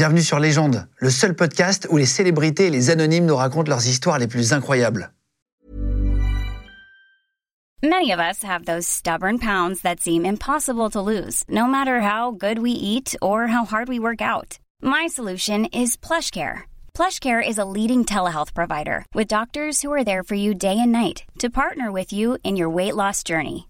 Bienvenue sur Légende, le seul podcast où les célébrités et les anonymes nous racontent leurs histoires les plus incroyables. Many of us have those stubborn pounds that seem impossible to lose, no matter how good we eat or how hard we work out. My solution is PlushCare. PlushCare is a leading telehealth provider with doctors who are there for you day and night to partner with you in your weight loss journey.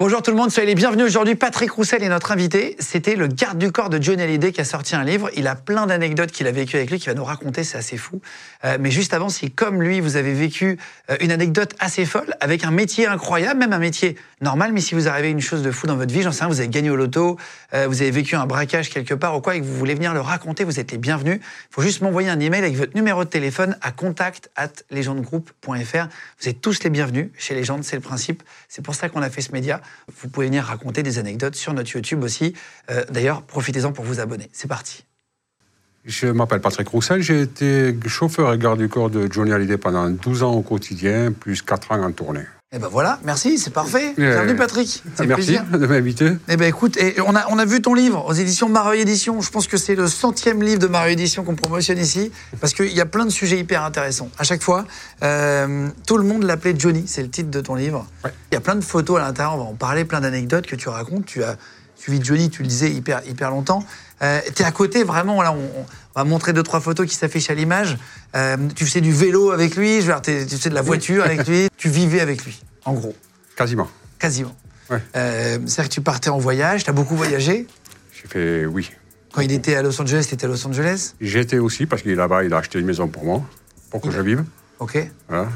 Bonjour tout le monde, soyez les bienvenus aujourd'hui. Patrick Roussel est notre invité. C'était le garde du corps de Johnny Hallyday qui a sorti un livre. Il a plein d'anecdotes qu'il a vécues avec lui, qu'il va nous raconter, c'est assez fou. Euh, mais juste avant, si comme lui, vous avez vécu euh, une anecdote assez folle, avec un métier incroyable, même un métier normal, mais si vous arrivez une chose de fou dans votre vie, j'en sais rien, vous avez gagné au loto, euh, vous avez vécu un braquage quelque part ou quoi, et que vous voulez venir le raconter, vous êtes les bienvenus. Il faut juste m'envoyer un email avec votre numéro de téléphone à contact at. Vous êtes tous les bienvenus chez Légende, c'est le principe. C'est pour ça qu'on a fait ce média. Vous pouvez venir raconter des anecdotes sur notre YouTube aussi. Euh, D'ailleurs, profitez-en pour vous abonner. C'est parti. Je m'appelle Patrick Roussel, j'ai été chauffeur et garde du corps de Johnny Hallyday pendant 12 ans au quotidien, plus 4 ans en tournée. Et ben voilà, merci, c'est parfait. Euh, Bienvenue Patrick. C'est Merci plaisir. de m'inviter. Eh ben écoute, et on a, on a vu ton livre aux éditions Mareuil Éditions. Je pense que c'est le centième livre de Mareuil Éditions qu'on promotionne ici, parce qu'il y a plein de sujets hyper intéressants. À chaque fois, euh, tout le monde l'appelait Johnny, c'est le titre de ton livre. Ouais. Il y a plein de photos à l'intérieur, on va en parler, plein d'anecdotes que tu racontes. Tu as suivi Johnny, tu le disais, hyper, hyper longtemps. Euh, tu es à côté, vraiment, là, on, on va montrer deux, trois photos qui s'affichent à l'image. Euh, tu faisais du vélo avec lui, je veux dire, tu faisais de la voiture avec lui, tu vivais avec lui, en gros, Quasiment. quasiment. Ouais. Euh, C'est-à-dire que tu partais en voyage, tu as beaucoup voyagé? J'ai fait oui. Quand il était à Los Angeles, tu étais à Los Angeles? J'étais aussi, parce qu'il est là-bas, il a acheté une maison pour moi, pour que je vive. Ok. Voilà.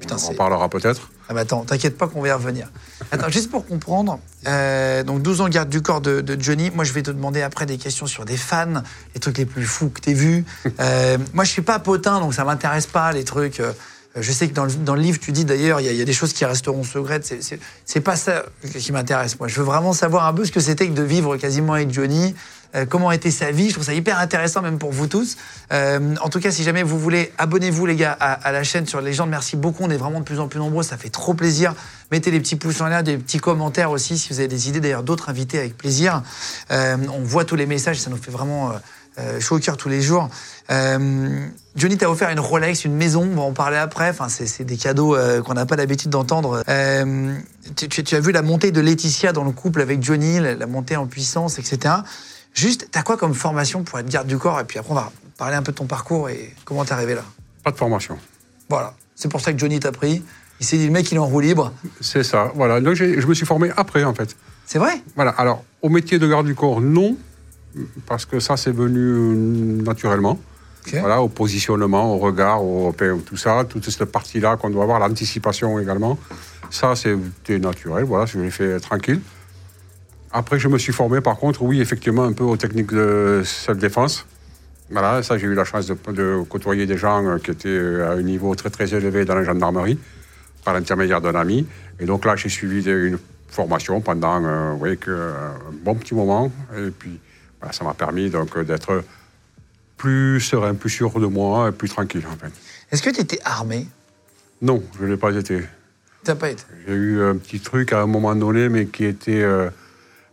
Putain, on en parlera peut-être. Ah bah attends, t'inquiète pas qu'on va y revenir. Attends, juste pour comprendre, euh, donc 12 ans garde du corps de, de Johnny, moi je vais te demander après des questions sur des fans, les trucs les plus fous que t'aies vus. Euh, moi je suis pas potin, donc ça m'intéresse pas les trucs... euh, je sais que dans le, dans le livre, tu dis d'ailleurs, il y, y a des choses qui resteront secrètes. C'est pas ça qui m'intéresse. Moi, je veux vraiment savoir un peu ce que c'était que de vivre quasiment avec Johnny, euh, comment était sa vie. Je trouve ça hyper intéressant, même pour vous tous. Euh, en tout cas, si jamais vous voulez, abonnez-vous, les gars, à, la chaîne sur Légende. Merci beaucoup. On est vraiment de plus en plus nombreux. Ça fait trop plaisir. Mettez des petits pouces en l'air, des petits commentaires aussi, si vous avez des idées. D'ailleurs, d'autres invités avec plaisir. Euh, on voit tous les messages. Ça nous fait vraiment. chaud au cœur tous les jours. Euh, Johnny t'a offert une Rolex, une maison, on va en parler après. Enfin, c'est des cadeaux qu'on n'a pas l'habitude d'entendre. Tu, as vu la montée de Laetitia dans le couple avec Johnny, la montée en puissance, etc. Juste, t'as quoi comme formation pour être garde du corps Et puis après, on va parler un peu de ton parcours et comment t'es arrivé là. Pas de formation. Voilà. C'est pour ça que Johnny t'a pris. Il s'est dit, le mec, il est en roue libre. C'est ça. Voilà. Donc je me suis formé après, en fait. C'est vrai? Voilà. Alors, au métier de garde du corps, non, parce que ça, c'est venu euh, naturellement. Voilà, au positionnement, au regard, au, au- tout ça, toute cette partie-là qu'on doit avoir, l'anticipation également. Ça, c'était naturel, voilà, je l'ai fait tranquille. Après, je me suis formé, par contre, oui, effectivement, un peu aux techniques de self-défense. Voilà, ça, j'ai eu la chance de, de côtoyer des gens euh, qui étaient euh, à un niveau très, très élevé dans la gendarmerie, par l'intermédiaire d'un ami. Et donc là, j'ai suivi des- une formation pendant, euh, vous voyez, que, euh, un bon petit moment. Et puis, voilà, ça m'a permis donc euh, d'être plus serein, plus sûr de moi, et plus tranquille, en fait. Est-ce que tu étais armé? Non, je ne l'ai pas été. T'as pas été J'ai eu un petit truc à un moment donné, mais qui était euh,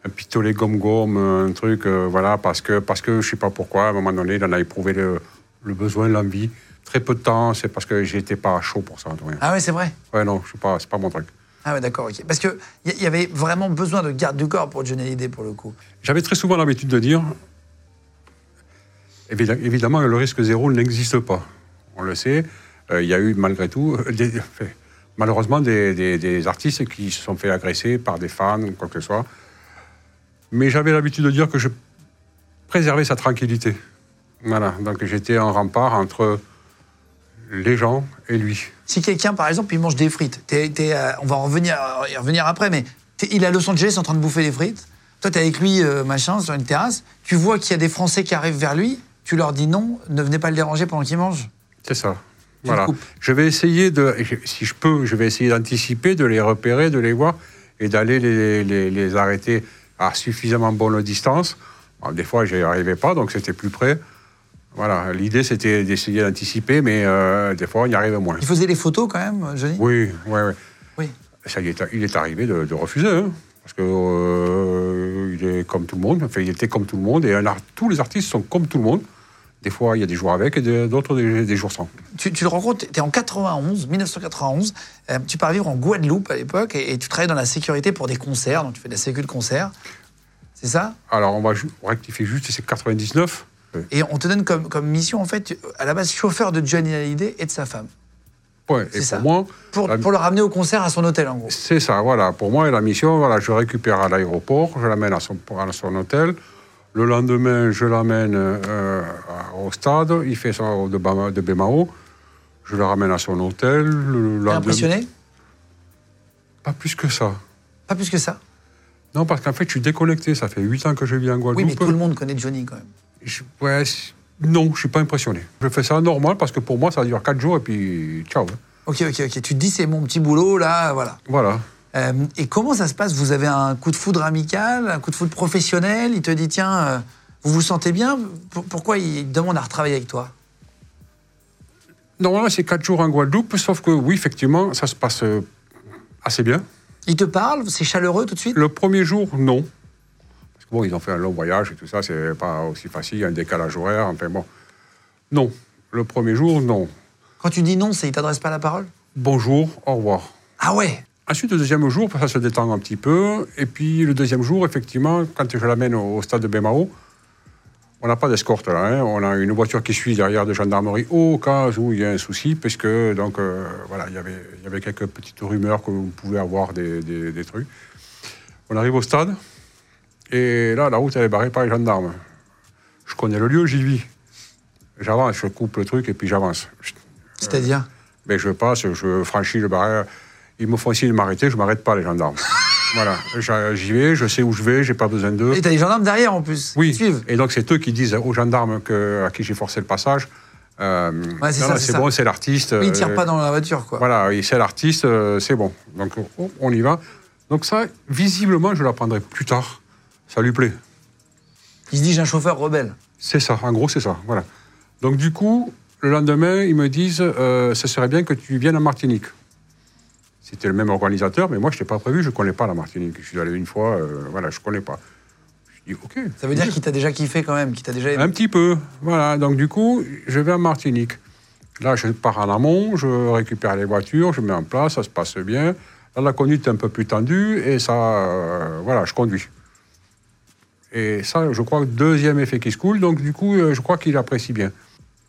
un pistolet gomme-gomme, un truc, euh, voilà, parce que, parce que je ne sais pas pourquoi, à un moment donné, il en a éprouvé le, le besoin, l'envie. Très peu de temps, c'est parce que j'étais pas chaud pour ça. Ah ouais, c'est vrai? Ouais, non, c'est pas, pas mon truc. Ah ouais, d'accord, ok. Parce qu'il y, y avait vraiment besoin de garde du corps pour Johnny Hallyday, pour le coup. J'avais très souvent l'habitude de dire, évi- évidemment, le risque zéro n'existe pas. On le sait. Euh, Il y a eu, malgré tout, euh, des- malheureusement, des, des- des artistes qui se sont fait agresser par des fans ou quoi que ce soit. Mais j'avais l'habitude de dire que je préservais sa tranquillité. Voilà, donc j'étais un rempart entre les gens et lui. Si quelqu'un, par exemple, il mange des frites, t'es- t'es, euh, on va en revenir, y revenir après, mais il est à Los Angeles en train de bouffer des frites. Toi, t'es avec lui, euh, machin, sur une terrasse. Tu vois qu'il y a des Français qui arrivent vers lui. Tu leur dis non, ne venez pas le déranger pendant qu'il mange. C'est ça. Tu Voilà. Je vais essayer de, si je peux, je vais essayer d'anticiper, de les repérer, de les voir et d'aller les, les- les arrêter à suffisamment bonne distance. Des fois, j'y arrivais pas, donc c'était plus près. Voilà, l'idée c'était d'essayer d'anticiper, mais euh, des fois on y arrivait moins. Il faisait les photos quand même, Johnny? Oui, oui, oui. Oui. Ça, il, est, il est arrivé de, de refuser, hein, parce que euh, il est comme tout le monde. Enfin, il était comme tout le monde, et un tous les artistes sont comme tout le monde. Des fois, il y a des jours avec, et d'autres des, des jours sans. Tu, tu le rencontres, tu es en 91, 1991, euh, tu pars vivre en Guadeloupe à l'époque et, et tu travailles dans la sécurité pour des concerts, donc tu fais de la sécu de concert. C'est ça? Alors, on va rectifier juste, c'est 99. Et on te donne comme, comme mission, en fait, à la base, chauffeur de Johnny Hallyday et de sa femme. Ouais, et ça. pour moi, Pour, la- pour le ramener au concert à son hôtel, en gros. c'est ça, voilà. Pour moi, la mission, voilà, je récupère à l'aéroport, je l'amène à son, à son hôtel. Le lendemain, je l'amène euh, au stade, il fait ça de, Bama- de Bemao. Je le ramène à son hôtel. Le impressionné? Pas plus que ça. Pas plus que ça? Non, parce qu'en fait, je suis déconnecté. Ça fait 8 ans que je vis en Oui, Guadeloupe. mais tout le monde connaît Johnny quand même. Je- ouais, non, je ne suis pas impressionné. Je fais ça normal parce que pour moi, ça dure 4 jours et puis ciao. hein. Ok, ok, ok. Tu te dis, c'est mon petit boulot, là, voilà. Voilà. Euh, et comment ça se passe? Vous avez un coup de foudre amical, un coup de foudre professionnel? Il te dit, tiens, euh, vous vous sentez bien? Pour- Pourquoi il demande à retravailler avec toi? Normalement, c'est 4 jours en Guadeloupe, sauf que oui, effectivement, ça se passe euh, assez bien. Il te parle? C'est chaleureux tout de suite? Le premier jour, non. Parce que bon, ils ont fait un long voyage et tout ça, c'est pas aussi facile, il y a un décalage horaire, enfin bon. Non. Le premier jour, non. Quand tu dis non, c'est il t'adresse pas la parole? Bonjour, au revoir. Ah ouais? Ensuite, le deuxième jour, ça se détend un petit peu. Et puis, le deuxième jour, effectivement, quand je l'amène au stade de Bémao, on n'a pas d'escorte là. hein. On a une voiture qui suit derrière de gendarmerie au cas où il y a un souci, puisque donc euh, voilà, il y avait il y avait quelques petites rumeurs que vous pouvez avoir des, des- des trucs. On arrive au stade et là, la route elle est barrée par les gendarmes. Je connais le lieu, j'y vis. J'avance, je coupe le truc et puis j'avance. C'est-à-dire? Mais je passe, je franchis le barrière. Ils me font signe de m'arrêter, je ne m'arrête pas, les gendarmes. voilà, j'y vais, je sais où je vais, j'ai pas besoin d'eux. Et t'as les gendarmes derrière en plus. Oui, Ils suivent. et donc c'est eux qui disent aux gendarmes que, à qui j'ai forcé le passage. euh, Ouais, c'est ça, ça. bon, c'est l'artiste. Oui, ils tirent euh, pas dans la voiture, quoi. Voilà, c'est l'artiste, euh, c'est bon. Donc on- y va. Donc ça, visiblement, je l'apprendrai plus tard. Ça lui plaît. Il se dit, j'ai un chauffeur rebelle. C'est ça, en gros, c'est ça. Voilà. Donc, du coup, le lendemain, ils me disent euh, ce serait bien que tu viennes en Martinique. C'était le même organisateur, mais moi, je n'étais pas prévu, je ne connais pas la Martinique. Je suis allé une fois, euh, voilà, je ne connais pas. Je dis OK. Ça veut dire qu'il t'a déjà kiffé quand même, qu'il t'a déjà aimé. Un petit peu. Voilà. Donc, du coup, je vais en Martinique. Là, je pars en amont, je récupère les voitures, je mets en place, ça se passe bien. Là, la conduite est un peu plus tendue et ça, euh, voilà, je conduis. Et ça, je crois, deuxième effet qui se coule. Donc, du coup, euh, je crois qu'il apprécie bien.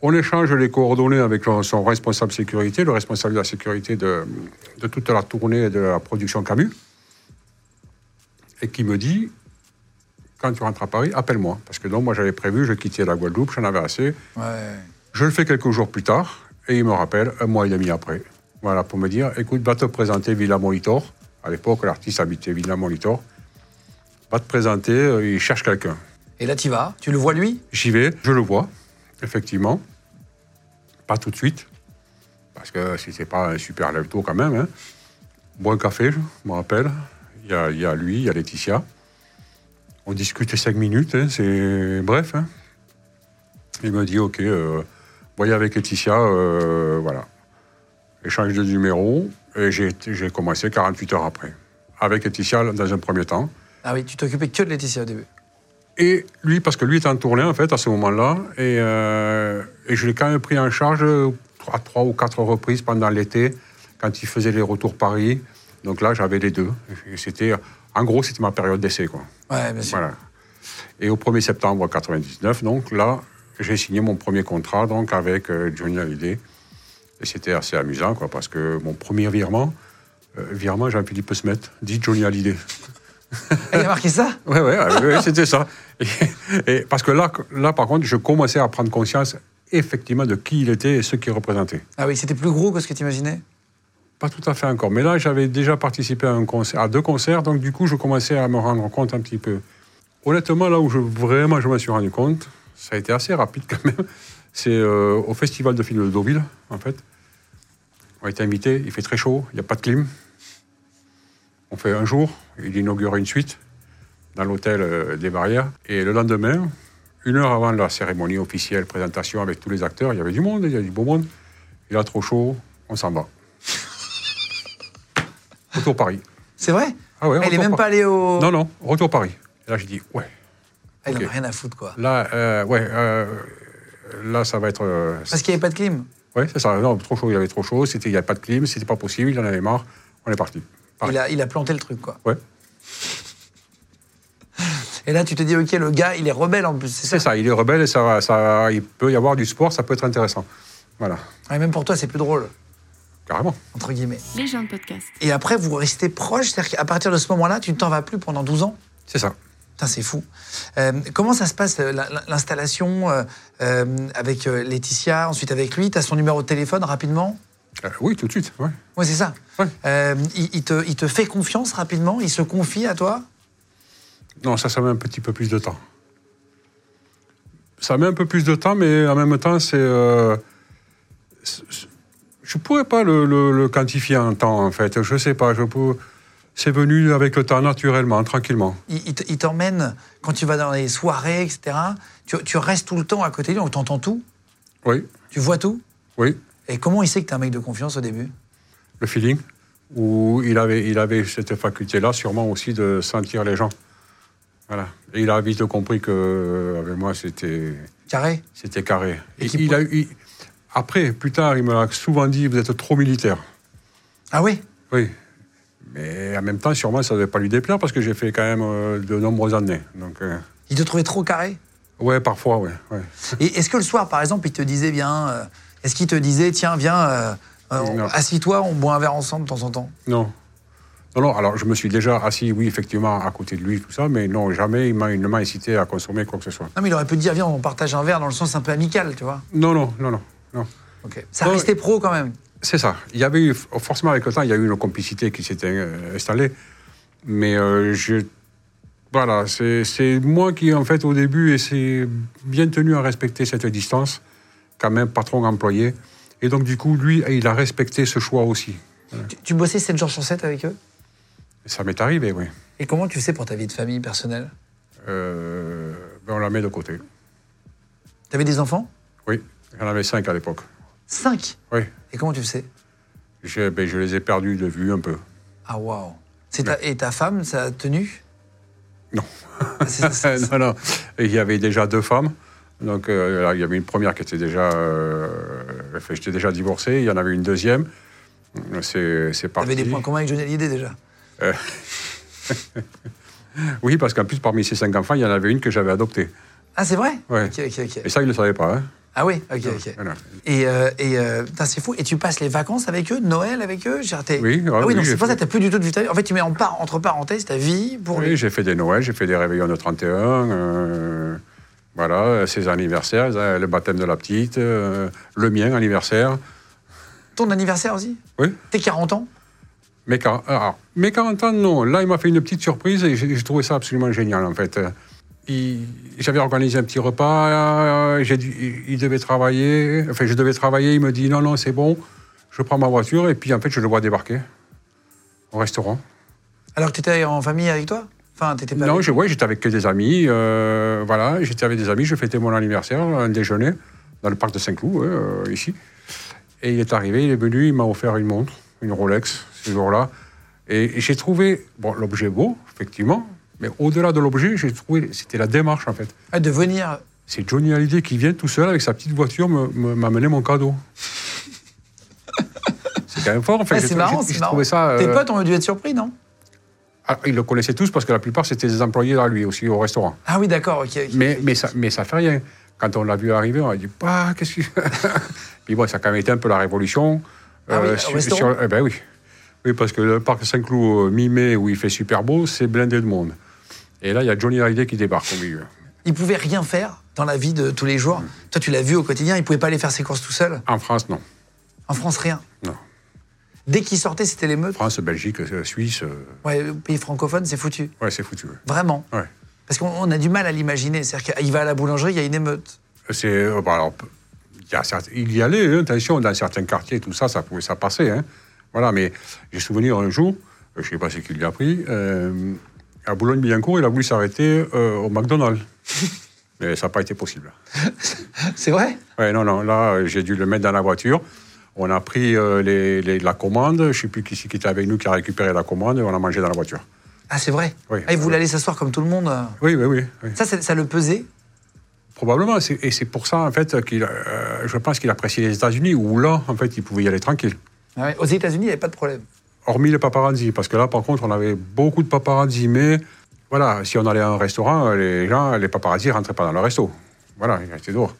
On échange les coordonnées avec son responsable sécurité, le responsable de la sécurité de, de toute la tournée de la production Camus, et qui me dit quand tu rentres à Paris, appelle-moi. Parce que donc, moi, j'avais prévu, je quittais la Guadeloupe, j'en avais assez. Ouais. Je le fais quelques jours plus tard, et il me rappelle, un mois et demi après. Voilà, pour me dire, écoute, va te présenter Villa Molitor. À l'époque, l'artiste habitait Villa Molitor. Va te présenter, euh, il cherche quelqu'un. Et là, tu vas? Tu le vois lui? J'y vais, je le vois, effectivement. Pas tout de suite, parce que si c'est pas un super lève-tôt quand même. Hein. Bois café, je me rappelle. Il y a, lui, il y a Laetitia. On discute cinq minutes, hein, c'est bref. hein. Il me dit, OK, euh, voyez avec Laetitia, euh, voilà. Échange de numéros, et j'ai commencé 48 heures après. Avec Laetitia dans un premier temps. Ah oui, tu t'occupais que de Laetitia au début. Et lui, parce que lui était en tournée, en fait, à ce moment-là, et, euh, et je l'ai quand même pris en charge à trois ou quatre reprises pendant l'été, quand il faisait les retours Paris. Donc là, j'avais les deux. C'était, en gros, c'était ma période d'essai, quoi. Ouais, bien sûr. Voilà. Et au 1er septembre 99, donc là, j'ai signé mon premier contrat donc avec euh, Johnny Hallyday. Et c'était assez amusant, quoi, parce que mon premier virement, euh, virement Jean-Philippe Smet, dit Johnny Hallyday. Il a marqué ça? Ouais, ouais, ouais, c'était ça. Et, et parce que là, là, par contre, je commençais à prendre conscience effectivement de qui il était et ce qu'il représentait. Ah oui, c'était plus gros que ce que tu imaginais Pas tout à fait encore, mais là, j'avais déjà participé à, un concert, à deux concerts, donc du coup, je commençais à me rendre compte un petit peu. Honnêtement, là où je, vraiment je me suis rendu compte, ça a été assez rapide quand même, c'est euh, au Festival de films de Deauville, en fait. On a été invités, il fait très chaud, il n'y a pas de clim. On fait un jour, il inaugure une suite. dans l'hôtel euh, des Barrières. Et le lendemain, une heure avant la cérémonie officielle, présentation avec tous les acteurs, il y avait du monde, il y avait du beau monde. Il a trop chaud, on s'en va. Retour Paris. C'est vrai? Ah ouais, Ah, Il est retour même Pa- pas allé au. Non, non, retour Paris. Et là, j'ai dit, ouais. Il en a rien à foutre, quoi. Là, euh, ouais, euh, là, ça va être. euh, Parce qu'il n'y avait pas de clim. ouais, c'est ça. Non, trop chaud, il y avait trop chaud. C'était, il n'y avait pas de clim, c'était pas possible. Il en avait marre. On est parti. Il a, il a planté le truc, quoi. Ouais. Et là, tu te dis, OK, le gars, il est rebelle en plus, c'est ça C'est ça. Il est rebelle et ça, va- ça, il peut y avoir du sport. Ça peut être intéressant. Voilà, Ouais, Même pour toi, c'est plus drôle, carrément. entre guillemets. Les gens de podcast. Et après, vous restez proches, c'est-à-dire qu'à partir de ce moment-là, tu ne t'en vas plus pendant 12 ans C'est ça. Putain, c'est fou. Euh, comment ça se passe, euh, la- la- l'installation euh, euh, avec Laetitia, ensuite avec lui? Tu as son numéro de téléphone rapidement? Euh, oui, tout de suite. Ouais. Oui, c'est ça. Ouais. Euh, il, il te, il te fait confiance rapidement Il se confie à toi? Non, ça, ça met un petit peu plus de temps. Ça met un peu plus de temps, mais en même temps, c'est. euh, je pourrais pas le, le- le quantifier en temps, en fait. Je sais pas. Je peux. C'est venu avec le temps, naturellement, tranquillement. Il t'emmène, quand tu vas dans les soirées, etc., tu, tu restes tout le temps à côté de lui, on t'entend tout? Oui, Tu vois tout? Oui. Et comment il sait que tu es un mec de confiance au début? Le feeling, où il avait, il avait cette faculté-là, sûrement aussi de sentir les gens. Voilà. Et il a vite compris que avec moi, c'était. Carré? C'était carré. Et il a eu- il- Après, plus tard, il m'a souvent dit Vous êtes trop militaire. Ah oui? Oui. Mais en même temps, sûrement, ça ne devait pas lui déplaire parce que j'ai fait quand même euh, de nombreuses années. Donc, euh, Il te trouvait trop carré? Ouais, parfois, ouais. ouais. Et est-ce que le soir, par exemple, il te disait, bien, euh, est-ce qu'il te disait, tiens, viens, euh, euh, assis-toi, on boit un verre ensemble de temps en temps? Non. Non, non, alors je me suis déjà assis, oui, effectivement, à côté de lui, tout ça, mais non, jamais il, m'a- il ne m'a incité à consommer quoi que ce soit. Non, mais il aurait pu te dire, viens, on partage un verre dans le sens un peu amical, tu vois. Non, non, non, non. non. Ok. Ça restait pro quand même. C'est ça. Il y avait eu, forcément, avec le temps, il y a eu une complicité qui s'était euh, installée. Mais euh, je. Voilà, c'est c'est moi qui, en fait, au début, et c'est bien tenu à respecter cette distance, quand même patron-employé. Et donc, du coup, lui, il a respecté ce choix aussi. Tu, tu bossais 7 jours sur 7 avec eux? Ça m'est arrivé, oui. Et comment tu fais pour ta vie de famille personnelle? Euh, ben, on la met de côté. T'avais des enfants? Oui, j'en avais cinq à l'époque. 5 Oui, Et comment tu faisais je, ben, je les ai perdus de vue un peu. Ah, waouh. Et ta femme, ça a tenu? Non. Ah, c'est- c'est- non, non. Il y avait déjà deux femmes. Donc, euh, là, il y avait une première qui était déjà. euh, J'étais déjà divorcé. Il y en avait une deuxième. C'est parti. T'avais des points communs avec Johnny Hallyday déjà Oui, parce qu'en plus, parmi ces cinq enfants, il y en avait une que j'avais adoptée. Ah, c'est vrai Ouais. Ok, ok, ok. Et ça, il ne le savait pas. Hein. Ah oui, ok, ok. Voilà. Et, euh, et euh, c'est fou. Et tu passes les vacances avec eux, Noël avec eux Genre, Oui, Ah ouais, oui, oui, donc j'ai c'est pour ça que t'as plus du tout de vie. En fait, tu mets en par- entre parenthèses ta vie pour Oui, j'ai fait des Noëls, j'ai fait des réveillons de 31. euh, voilà, ses anniversaires, euh, le baptême de la petite, euh, le mien anniversaire. Ton anniversaire aussi Oui. Tes 40 ans Mes 40, alors, mes 40 ans, non. Là, il m'a fait une petite surprise et j'ai trouvé ça absolument génial, en fait. Euh, J'avais organisé un petit repas, euh, dû- il, devait travailler, enfin, je devais travailler, il me dit non, non, c'est bon, je prends ma voiture et puis, en fait, je le vois débarquer au restaurant. Alors que t'étais en famille avec toi Enfin, t'étais pas Non, avec- ouais, j'étais avec que des amis, euh, voilà, j'étais avec des amis, je fêtais mon anniversaire, un déjeuner, dans le parc de Saint-Cloud, euh, ici. Et il est arrivé, il est venu, il m'a offert une montre, une Rolex, ce jour-là. Et, et j'ai trouvé, bon, l'objet beau, effectivement, mais au-delà de l'objet, j'ai trouvé, c'était la démarche, en fait. Ah, de venir. C'est Johnny Hallyday qui vient tout seul avec sa petite voiture me- me- m'amener mon cadeau. c'est quand même fort, en fait. Ah, c'est marrant, c'est marrant. Tes euh, potes ont dû être surpris, non? Ah, ils le connaissaient tous parce que la plupart, c'était des employés là, lui aussi, au restaurant. Ah oui, d'accord, ok. Mais, mais, ça, mais ça fait rien. Quand on l'a vu arriver, on a dit, bah, qu'est-ce que. Puis bon, ça a quand même été un peu la révolution. Ah oui, au restaurant? eh ben oui. Oui, parce que le parc Saint-Cloud, euh, mi-mai, où il fait super beau, c'est blindé de monde. Et là, il y a Johnny Hallyday qui débarque au milieu. Il pouvait rien faire dans la vie de tous les jours? Toi, tu l'as vu au quotidien, il pouvait pas aller faire ses courses tout seul? En France, non. En France, rien? Non. Dès qu'il sortait, c'était l'émeute. France, Belgique, euh, Suisse, euh, Ouais, le pays francophone, c'est foutu. ouais, c'est foutu. ouais. Vraiment. Ouais. Parce qu'on on a du mal à l'imaginer. C'est-à-dire qu'il va à la boulangerie, il y a une émeute. C'est. euh, bon, alors, il y, a certes- il y allait, hein, attention, dans certains quartiers, tout ça, ça pouvait ça passer. Hein. Voilà, mais j'ai souvenir un jour, euh, je ne sais pas ce qu'il lui a pris, euh, À Boulogne-Billancourt, il a voulu s'arrêter euh, au McDonald's. Mais ça n'a pas été possible. C'est vrai? Ouais, non, non, là, j'ai dû le mettre dans la voiture. On a pris euh, les- les- la commande. Je ne sais plus qui, qui était avec nous qui a récupéré la commande et on a mangé dans la voiture. Ah, c'est vrai Oui. Ah, il voulait aller s'asseoir comme tout le monde. euh. Oui, oui, oui. oui. Ça, ça le pesait Probablement. Et c'est pour ça, en fait, qu'il, euh, je pense qu'il appréciait les États-Unis, où là, en fait, il pouvait y aller tranquille. Ah ouais. Aux États-Unis, il n'y avait pas de problème. Hormis les paparazzi, parce que là, par contre, on avait beaucoup de paparazzi, mais voilà, si on allait à un restaurant, les gens, les paparazzi rentraient pas dans le resto. Voilà, ils restaient dehors.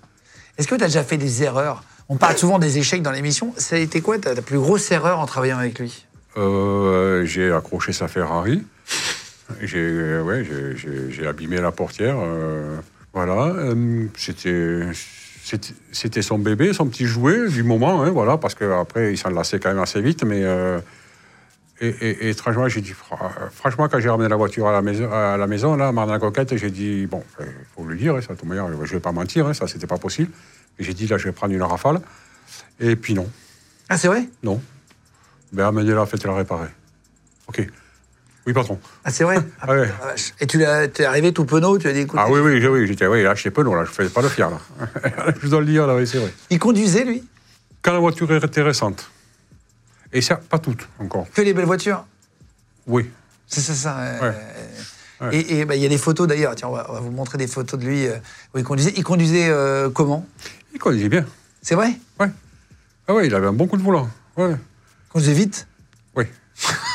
Est-ce que tu as déjà fait des erreurs On parle souvent des échecs dans l'émission. Ça a été quoi ta, plus grosse erreur en travaillant avec lui? Euh, j'ai accroché sa Ferrari. J'ai euh, ouais, abîmé la portière. euh, voilà. C'était son bébé, son petit jouet du moment. hein, voilà, parce qu'après, il s'en lassait quand même assez vite. Mais, et, j'ai dit, fra- franchement, quand j'ai ramené la voiture à la maison, à la maison là, à Marne-la-Coquette, j'ai dit, bon, il faut le dire, ça, de toute manière, je ne vais pas mentir, hein, ça, c'était pas possible. Et j'ai dit, là, je vais prendre une rafale. Et puis non. Ah, c'est vrai? Non. Ben, amenez-la, faites-la réparer. OK. Oui, patron. Ah, c'est vrai? Ah, Ah ouais. Et tu l'as- t'es arrivé tout penaud, tu as dit écoute. Ah oui, oui, j'ai- oui, j'étais, oui, là, j'étais penaud, là, je faisais pas le fier, là. je dois le dire, là, oui, c'est vrai. Il conduisait, lui? Quand la voiture était récente, et ça, pas toutes, encore, Que les belles voitures? Oui. C'est ça, ça. euh, Ouais. Ouais. Et bah, il y a des photos d'ailleurs. Tiens, on va, on va vous montrer des photos de lui euh, où il conduisait. Il conduisait euh, comment? Il conduisait bien. C'est vrai? Ouais. Ah oui, il avait un bon coup de volant. Ouais. Il conduisait vite? Oui.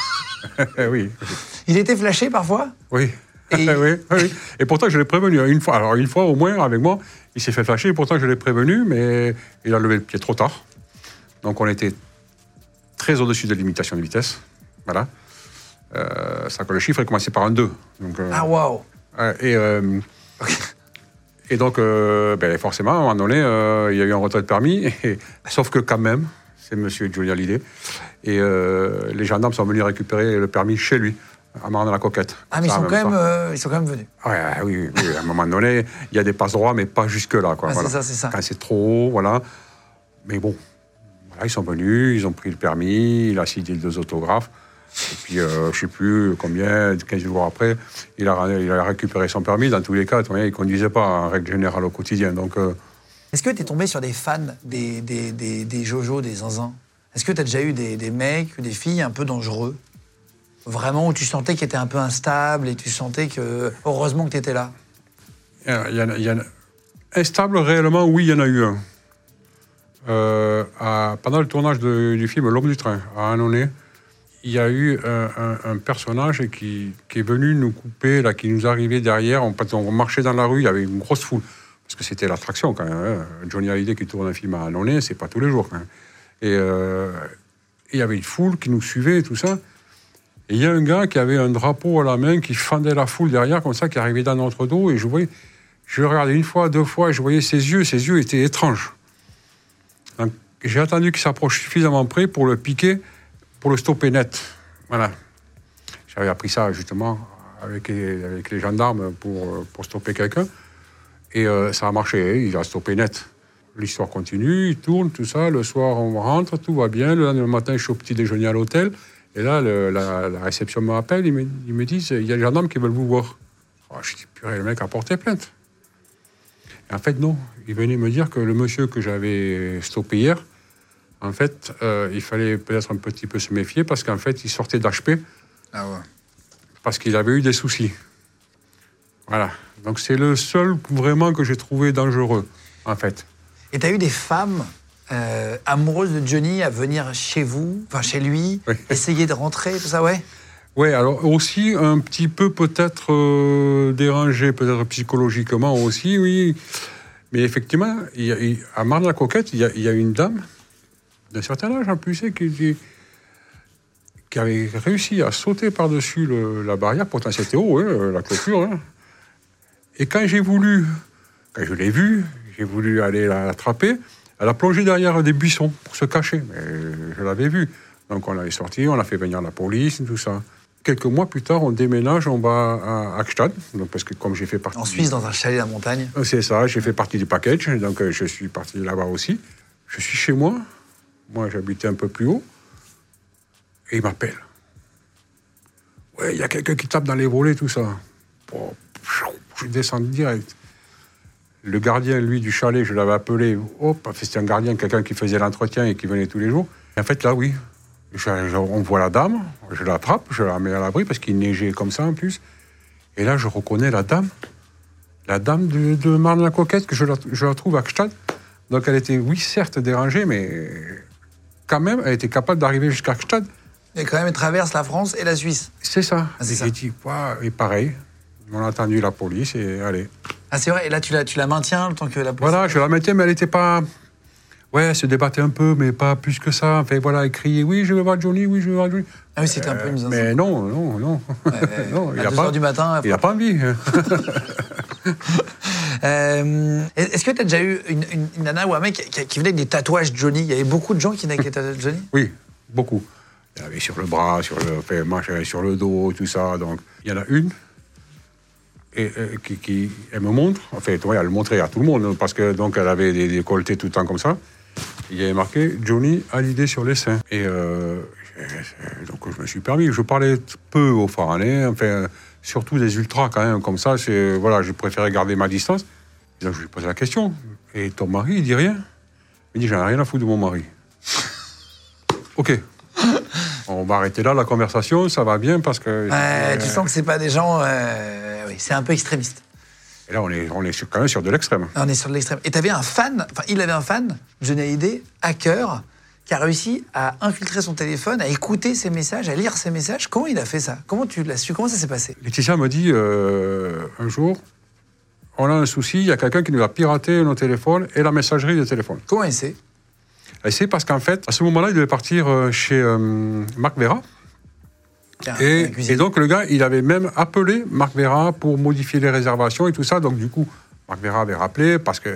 oui. Il était flashé parfois? Oui. Et- oui, oui. Et pourtant, je l'ai prévenu. Une fois, alors, une fois au moins, avec moi, il s'est fait flasher. Et pourtant, je l'ai prévenu, mais il a levé le pied trop tard. Donc, on était très au-dessus de la limitation de vitesse. Voilà. Euh, ça que le chiffre est commencé par un 2. Donc, euh, Ah, waouh et, euh, et donc, euh, ben, forcément, à un moment donné, euh, il y a eu un retrait de permis. et- sauf que quand même, c'est monsieur Johnny Hallyday. Et euh, les gendarmes sont venus récupérer le permis chez lui, à Marne de la Coquette. Ah, mais ils sont, quand même, euh, ils sont quand même venus. Ouais, oui, oui, à un moment donné, il y a des passes droits, mais pas jusque-là. Ah, c'est ça, c'est ça. Quand c'est trop haut, voilà. Mais bon, voilà, ils sont venus, ils ont pris le permis, il a signé deux autographes. Et puis, euh, je ne sais plus combien, 15 jours après, il a, il a récupéré son permis. Dans tous les cas, il ne conduisait pas en règle générale au quotidien. Donc, euh, Est-ce que tu es tombé sur des fans des, des, des, des Jojo, des zinzins Est-ce que tu as déjà eu des, des mecs ou des filles un peu dangereux? Vraiment, où tu sentais qu'ils étaient un peu instables et tu sentais que. Heureusement que tu étais là? il y en a- il y en a- il y en a- Instable, réellement, oui, il y en a eu un. Euh, à- pendant le tournage de- du film L'homme du train, à Annonay, il y a eu un, personnage qui, est venu nous couper, là, qui nous arrivait derrière. On, marchait dans la rue, il y avait une grosse foule. Parce que c'était l'attraction quand même. hein. Johnny Hallyday qui tourne un film à Annonay, c'est pas tous les jours quand même. Et euh, et il y avait une foule qui nous suivait et tout ça. Et il y a un gars qui avait un drapeau à la main, qui fendait la foule derrière, comme ça, qui arrivait dans notre dos. Et je voyais, je regardais une fois, deux fois, et je voyais ses yeux. Ses yeux étaient étranges. J'ai attendu qu'il s'approche suffisamment près pour le piquer, pour le stopper net. Voilà. J'avais appris ça, justement, avec les, gendarmes pour, stopper quelqu'un. Et euh, ça a marché, il a stoppé net. L'histoire continue, il tourne, tout ça. Le soir, on rentre, tout va bien. Le lendemain matin, je suis au petit déjeuner à l'hôtel. Et là, la, réception me, ils me disent il y a les gendarmes qui veulent vous voir. Oh, je dis purée, le mec a porté plainte. Et en fait, non. Il venait me dire que le monsieur que j'avais stoppé hier, en fait, euh, il fallait peut-être un petit peu se méfier parce qu'en fait, il sortait d'HP Ah ouais. parce qu'il avait eu des soucis. Voilà. Donc c'est le seul vraiment que j'ai trouvé dangereux, en fait. Et tu as eu des femmes euh, amoureuses de Johnny à venir chez vous, enfin chez lui, Oui. essayer de rentrer, tout ça, ouais? Oui, alors aussi un petit peu peut-être euh, dérangé, peut-être psychologiquement aussi, oui. Mais effectivement, il y a- il- à Marne-la-Coquette, il y a une dame d'un certain âge en plus, hein, qui, qui- avait réussi à sauter par-dessus la barrière, pourtant c'était haut, hein, la clôture. hein. Et quand j'ai voulu, quand je l'ai vue, j'ai voulu aller la- l'attraper, elle a plongé derrière des buissons pour se cacher. Mais je l'avais vue. Donc on l'avait sorti, on a fait venir la police, tout ça. Quelques mois plus tard, on déménage, on va à Akstad, donc parce que comme j'ai fait partie... En du- Suisse, dans un chalet à montagne. euh, C'est ça, j'ai fait partie du package, donc euh, je suis parti là-bas aussi. Je suis chez moi, moi j'habitais un peu plus haut, et il m'appelle. Ouais, il y a quelqu'un qui tape dans les volets, tout ça. Bon, je descends direct. Le gardien, lui, du chalet, je l'avais appelé. Hop, c'était un gardien, quelqu'un qui faisait l'entretien et qui venait tous les jours. Et en fait, là, oui. On voit la dame, je l'attrape, je la mets à l'abri parce qu'il neigeait comme ça en plus. Et là, je reconnais la dame, la dame de, de Marne-la-Coquette, que je la, je la trouve à Gstaad. Donc elle était, oui, certes dérangée, mais quand même, elle était capable d'arriver jusqu'à Gstaad. Et quand même, elle traverse la France et la Suisse. C'est ça. Ah, c'est Et ça. Dit, Waouh, et pareil, on a attendu la police et allez. Ah, c'est vrai. Et là, tu la, tu la maintiens le temps que la police. Voilà, je la mettais, mais elle n'était pas. Ouais, elle se débattait un peu, mais pas plus que ça. Enfin, voilà, elle criait Oui, je veux voir Johnny, oui, je veux voir Johnny. Ah oui, c'était un peu une zinzin. Mais non, non, non. Euh, non, il 2 pas, du matin. il a pas envie. Euh, Est-ce que tu as déjà eu une, une- une nana ou un mec qui, qui venait avec des tatouages Johnny? Il y avait beaucoup de gens qui venaient avec des tatouages Johnny? Oui, beaucoup. Il y en avait sur le bras, sur le, j'avais sur le dos, tout ça. Donc, il y en a une et, euh, qui, qui- elle me montre. En fait, ouais, elle le montrait à tout le monde parce que donc elle avait des décolletés tout le temps comme ça. Il y avait marqué Johnny a l'idée sur les seins. Et euh, donc je me suis permis. Je parlais peu aux Faranais, enfin surtout des ultras quand même comme ça. Voilà, je préférais garder ma distance. Donc je lui pose la question. Et ton mari, il dit rien? Il dit j'en ai rien à foutre de mon mari. Ok. On va arrêter là la conversation, ça va bien parce que. Tu sens que c'est pas des gens. euh, c'est un peu extrémiste. Et là, on est, on est sur- quand même sur de l'extrême. On est sur de l'extrême. Et tu avais un fan, enfin, il avait un fan, Johnny Hallyday, hacker, qui a réussi à infiltrer son téléphone, à écouter ses messages, à lire ses messages. Comment il a fait ça? Comment tu l'as su? Comment ça s'est passé? Laetitia me dit euh, un jour on a un souci, il y a quelqu'un qui nous a piraté nos téléphones et la messagerie des téléphones. Comment il sait? Et c'est parce qu'en fait, à ce moment-là, il devait partir euh, chez euh, Marc Vera. Et, donc, le gars, il avait même appelé Marc Vera pour modifier les réservations et tout ça. Donc, du coup, Marc Vera avait rappelé parce que.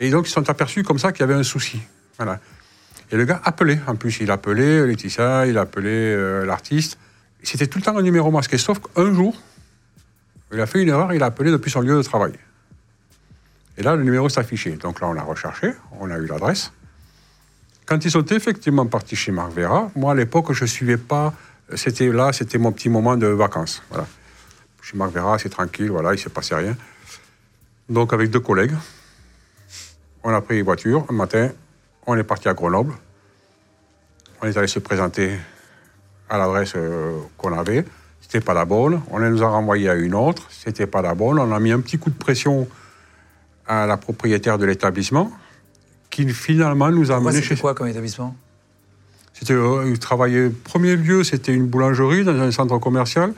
Et donc, ils se sont aperçus comme ça qu'il y avait un souci. Voilà. Et le gars appelait. En plus, il appelait Laetitia, il appelait euh, l'artiste. C'était tout le temps un numéro masqué. Sauf qu'un jour, il a fait une erreur, il a appelé depuis son lieu de travail. Et là, le numéro s'affichait. Donc là, on l'a recherché, on a eu l'adresse. Quand ils sont effectivement partis chez Marc Vera, moi, à l'époque, je ne suivais pas. C'était là, c'était mon petit moment de vacances. Voilà. Chez Marc Vera, c'est tranquille, voilà, il ne s'est passé rien. Donc, avec deux collègues, on a pris une voiture un matin, on est parti à Grenoble. On est allé se présenter à l'adresse euh, qu'on avait. C'était pas la bonne. On nous a renvoyé à une autre. C'était pas la bonne. On a mis un petit coup de pression à la propriétaire de l'établissement, qui finalement nous a Pourquoi amenés chez. quoi comme établissement? Euh, il travaillait. Premier lieu, c'était une boulangerie dans un centre commercial.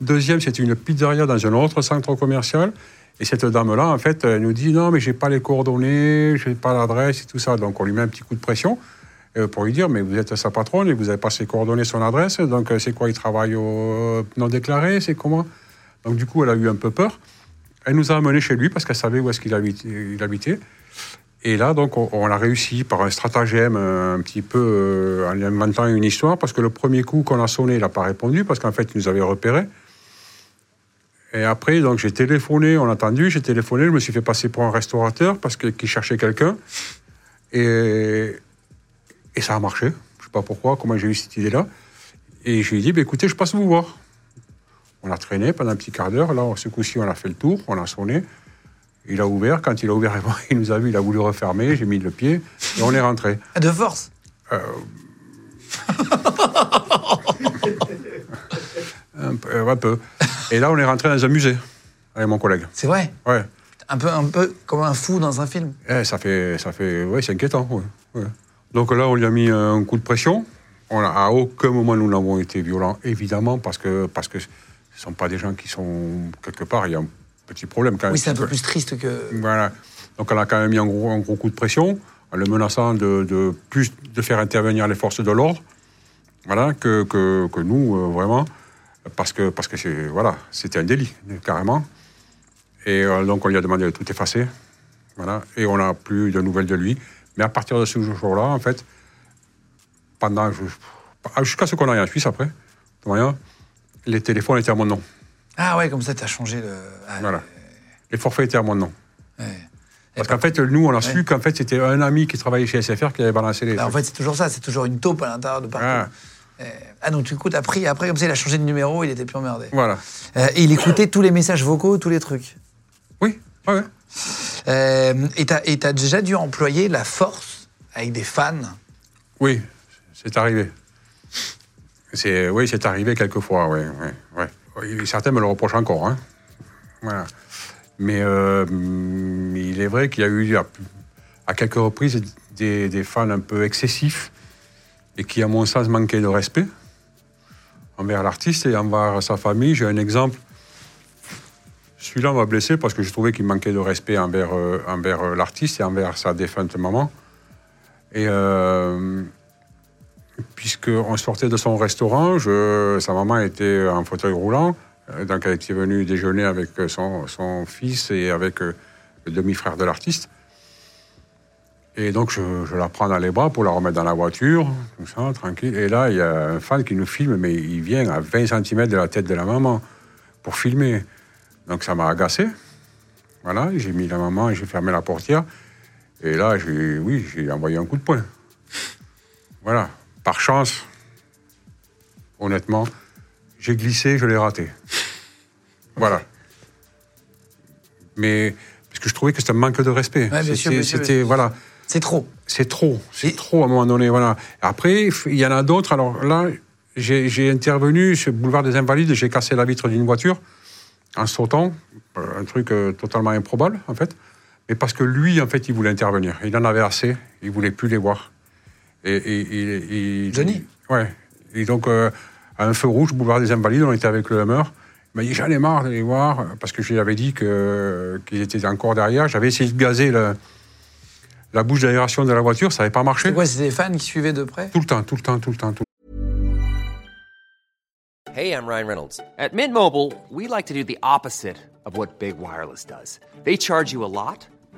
Deuxième, c'était une pizzeria dans un autre centre commercial. Et cette dame-là, en fait, elle nous dit non, mais j'ai pas les coordonnées, j'ai pas l'adresse et tout ça. Donc on lui met un petit coup de pression euh, pour lui dire mais vous êtes sa patronne et vous n'avez pas ses coordonnées, son adresse. Donc euh, c'est quoi Il travaille au non déclaré C'est comment? Donc du coup, elle a eu un peu peur. Elle nous a amenés chez lui parce qu'elle savait où est-ce qu'il habitait, il habitait. Et là, donc, on, on a réussi par un stratagème euh, un petit peu euh, en inventant une histoire, parce que le premier coup qu'on a sonné, il n'a pas répondu, parce qu'en fait, il nous avait repéré. Et après, donc, j'ai téléphoné, on a attendu, j'ai téléphoné, je me suis fait passer pour un restaurateur, parce que qui cherchait quelqu'un. Et, et ça a marché. Je ne sais pas pourquoi, comment j'ai eu cette idée-là. Et je lui ai dit, bah, écoutez, je passe vous voir. On a traîné pendant un petit quart d'heure. Là, ce coup-ci, on a fait le tour, on a sonné. Il a ouvert. Quand il a ouvert, il nous a vu, il a voulu refermer. J'ai mis le pied et on est rentré. Ah, De force Un peu, euh, un peu. Et là, on est rentré dans un musée avec mon collègue. C'est vrai Ouais. un peu, un peu comme un fou dans un film. Eh, ça fait, ça fait, ouais, c'est inquiétant. ouais, ouais. Donc là, on lui a mis un coup de pression. On a, à aucun moment nous n'avons été violents, évidemment, parce que parce que ce ne sont pas des gens qui sont quelque part. Il y a petit problème quand même. Oui, c'est un peu plus triste que. Voilà. Donc on a quand même mis un gros, un gros coup de pression, en le menaçant de, de plus de faire intervenir les forces de l'ordre, voilà, que, que, que nous, euh, vraiment, parce que parce que c'est voilà, c'était un délit, carrément. Et euh, donc on lui a demandé de tout effacer, voilà, et on n'a plus de nouvelles de lui. Mais à partir de ce jour-là, en fait, pendant jusqu'à ce qu'on aille en Suisse après, les téléphones étaient à mon nom, Ah ouais, comme ça, t'as changé le. Ah, voilà. Les forfaits étaient à mon nom. ouais. Parce qu'en fait, nous, on a Ouais. su qu'en fait, c'était un ami qui travaillait chez SFR qui avait balancé les. Bah, en fait, c'est toujours ça, c'est toujours une taupe à l'intérieur de partout. Ah. Euh, ah donc du coup, t'as pris, après comme ça, il a changé de numéro, il était plus emmerdé. Voilà. Euh, et il écoutait tous les messages vocaux, tous les trucs. Oui, ouais, ouais. Euh, et t'as et déjà dû employer la force avec des fans. Oui, c'est arrivé. Oui, c'est arrivé quelquefois, oui. ouais, ouais. Certains me le reprochent encore. Hein. Mais euh, il est vrai qu'il y a eu à, quelques reprises des, fans un peu excessifs et qui, à mon sens, manquaient de respect envers l'artiste et envers sa famille. J'ai un exemple. Celui-là m'a blessé parce que je trouvais qu'il manquait de respect envers, euh, euh, l'artiste et envers sa défunte maman. Et puisqu'on sortait de son restaurant, sa maman était en fauteuil roulant, euh, donc elle était venue déjeuner avec euh, son, fils et avec euh, le demi-frère de l'artiste. Et donc je, la prends dans les bras pour la remettre dans la voiture, tout ça, tranquille. Et là, il y a un fan qui nous filme, mais il vient à 20 cm de la tête de la maman pour filmer. Donc ça m'a agacé. Voilà, j'ai mis la maman et j'ai fermé la portière. Et là, oui, j'ai envoyé un coup de poing. Voilà. Par chance, honnêtement, j'ai glissé, je l'ai raté. Voilà. Mais parce que je trouvais que c'était un manque de respect. Ouais, C'était- voilà, C'est trop. c'est trop. C'est Et- trop à un moment donné. Voilà. Après, il y en a d'autres. Alors là, j'ai j'ai intervenu sur le boulevard des Invalides, j'ai cassé la vitre d'une voiture en sautant. Euh, Un truc euh, totalement improbable, en fait. Mais parce que lui, en fait, il voulait intervenir. Il en avait assez. Il voulait plus les voir. Et, et- et- Johnny Ouais. Et donc, euh, à un feu rouge, boulevard des Invalides, on était avec le Hummer. Il m'a dit J'en ai marre de les voir, parce que je lui avais dit que- qu'ils étaient encore derrière. J'avais essayé de gazer le- la bouche d'aération de la voiture, ça n'avait pas marché. C'est quoi C'était des fans qui suivaient de près? Tout le temps, tout le temps, tout le temps. Tout Hey, I'm Ryan Reynolds. At Mint Mobile, we like to do the opposite of what Big Wireless does. They charge you a lot,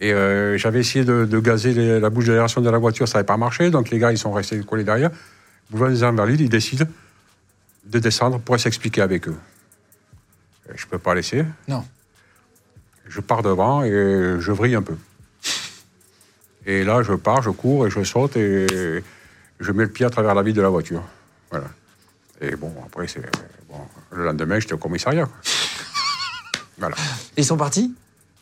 Et euh, j'avais essayé de, de gazer les- la bouche d'aération de la voiture, ça n'avait pas marché. Donc les gars, ils sont restés collés derrière. Boulevard des Invalides, ils décident de descendre pour s'expliquer avec eux. Euh, Je ne peux pas laisser. Non. Je pars devant et je vrille un peu. Et là, je pars, je cours et je saute et je mets le pied à travers la vitre de la voiture. Voilà. Et bon, après, c'est. Bon, le lendemain, j'étais au commissariat. quoi. Voilà. Ils sont partis?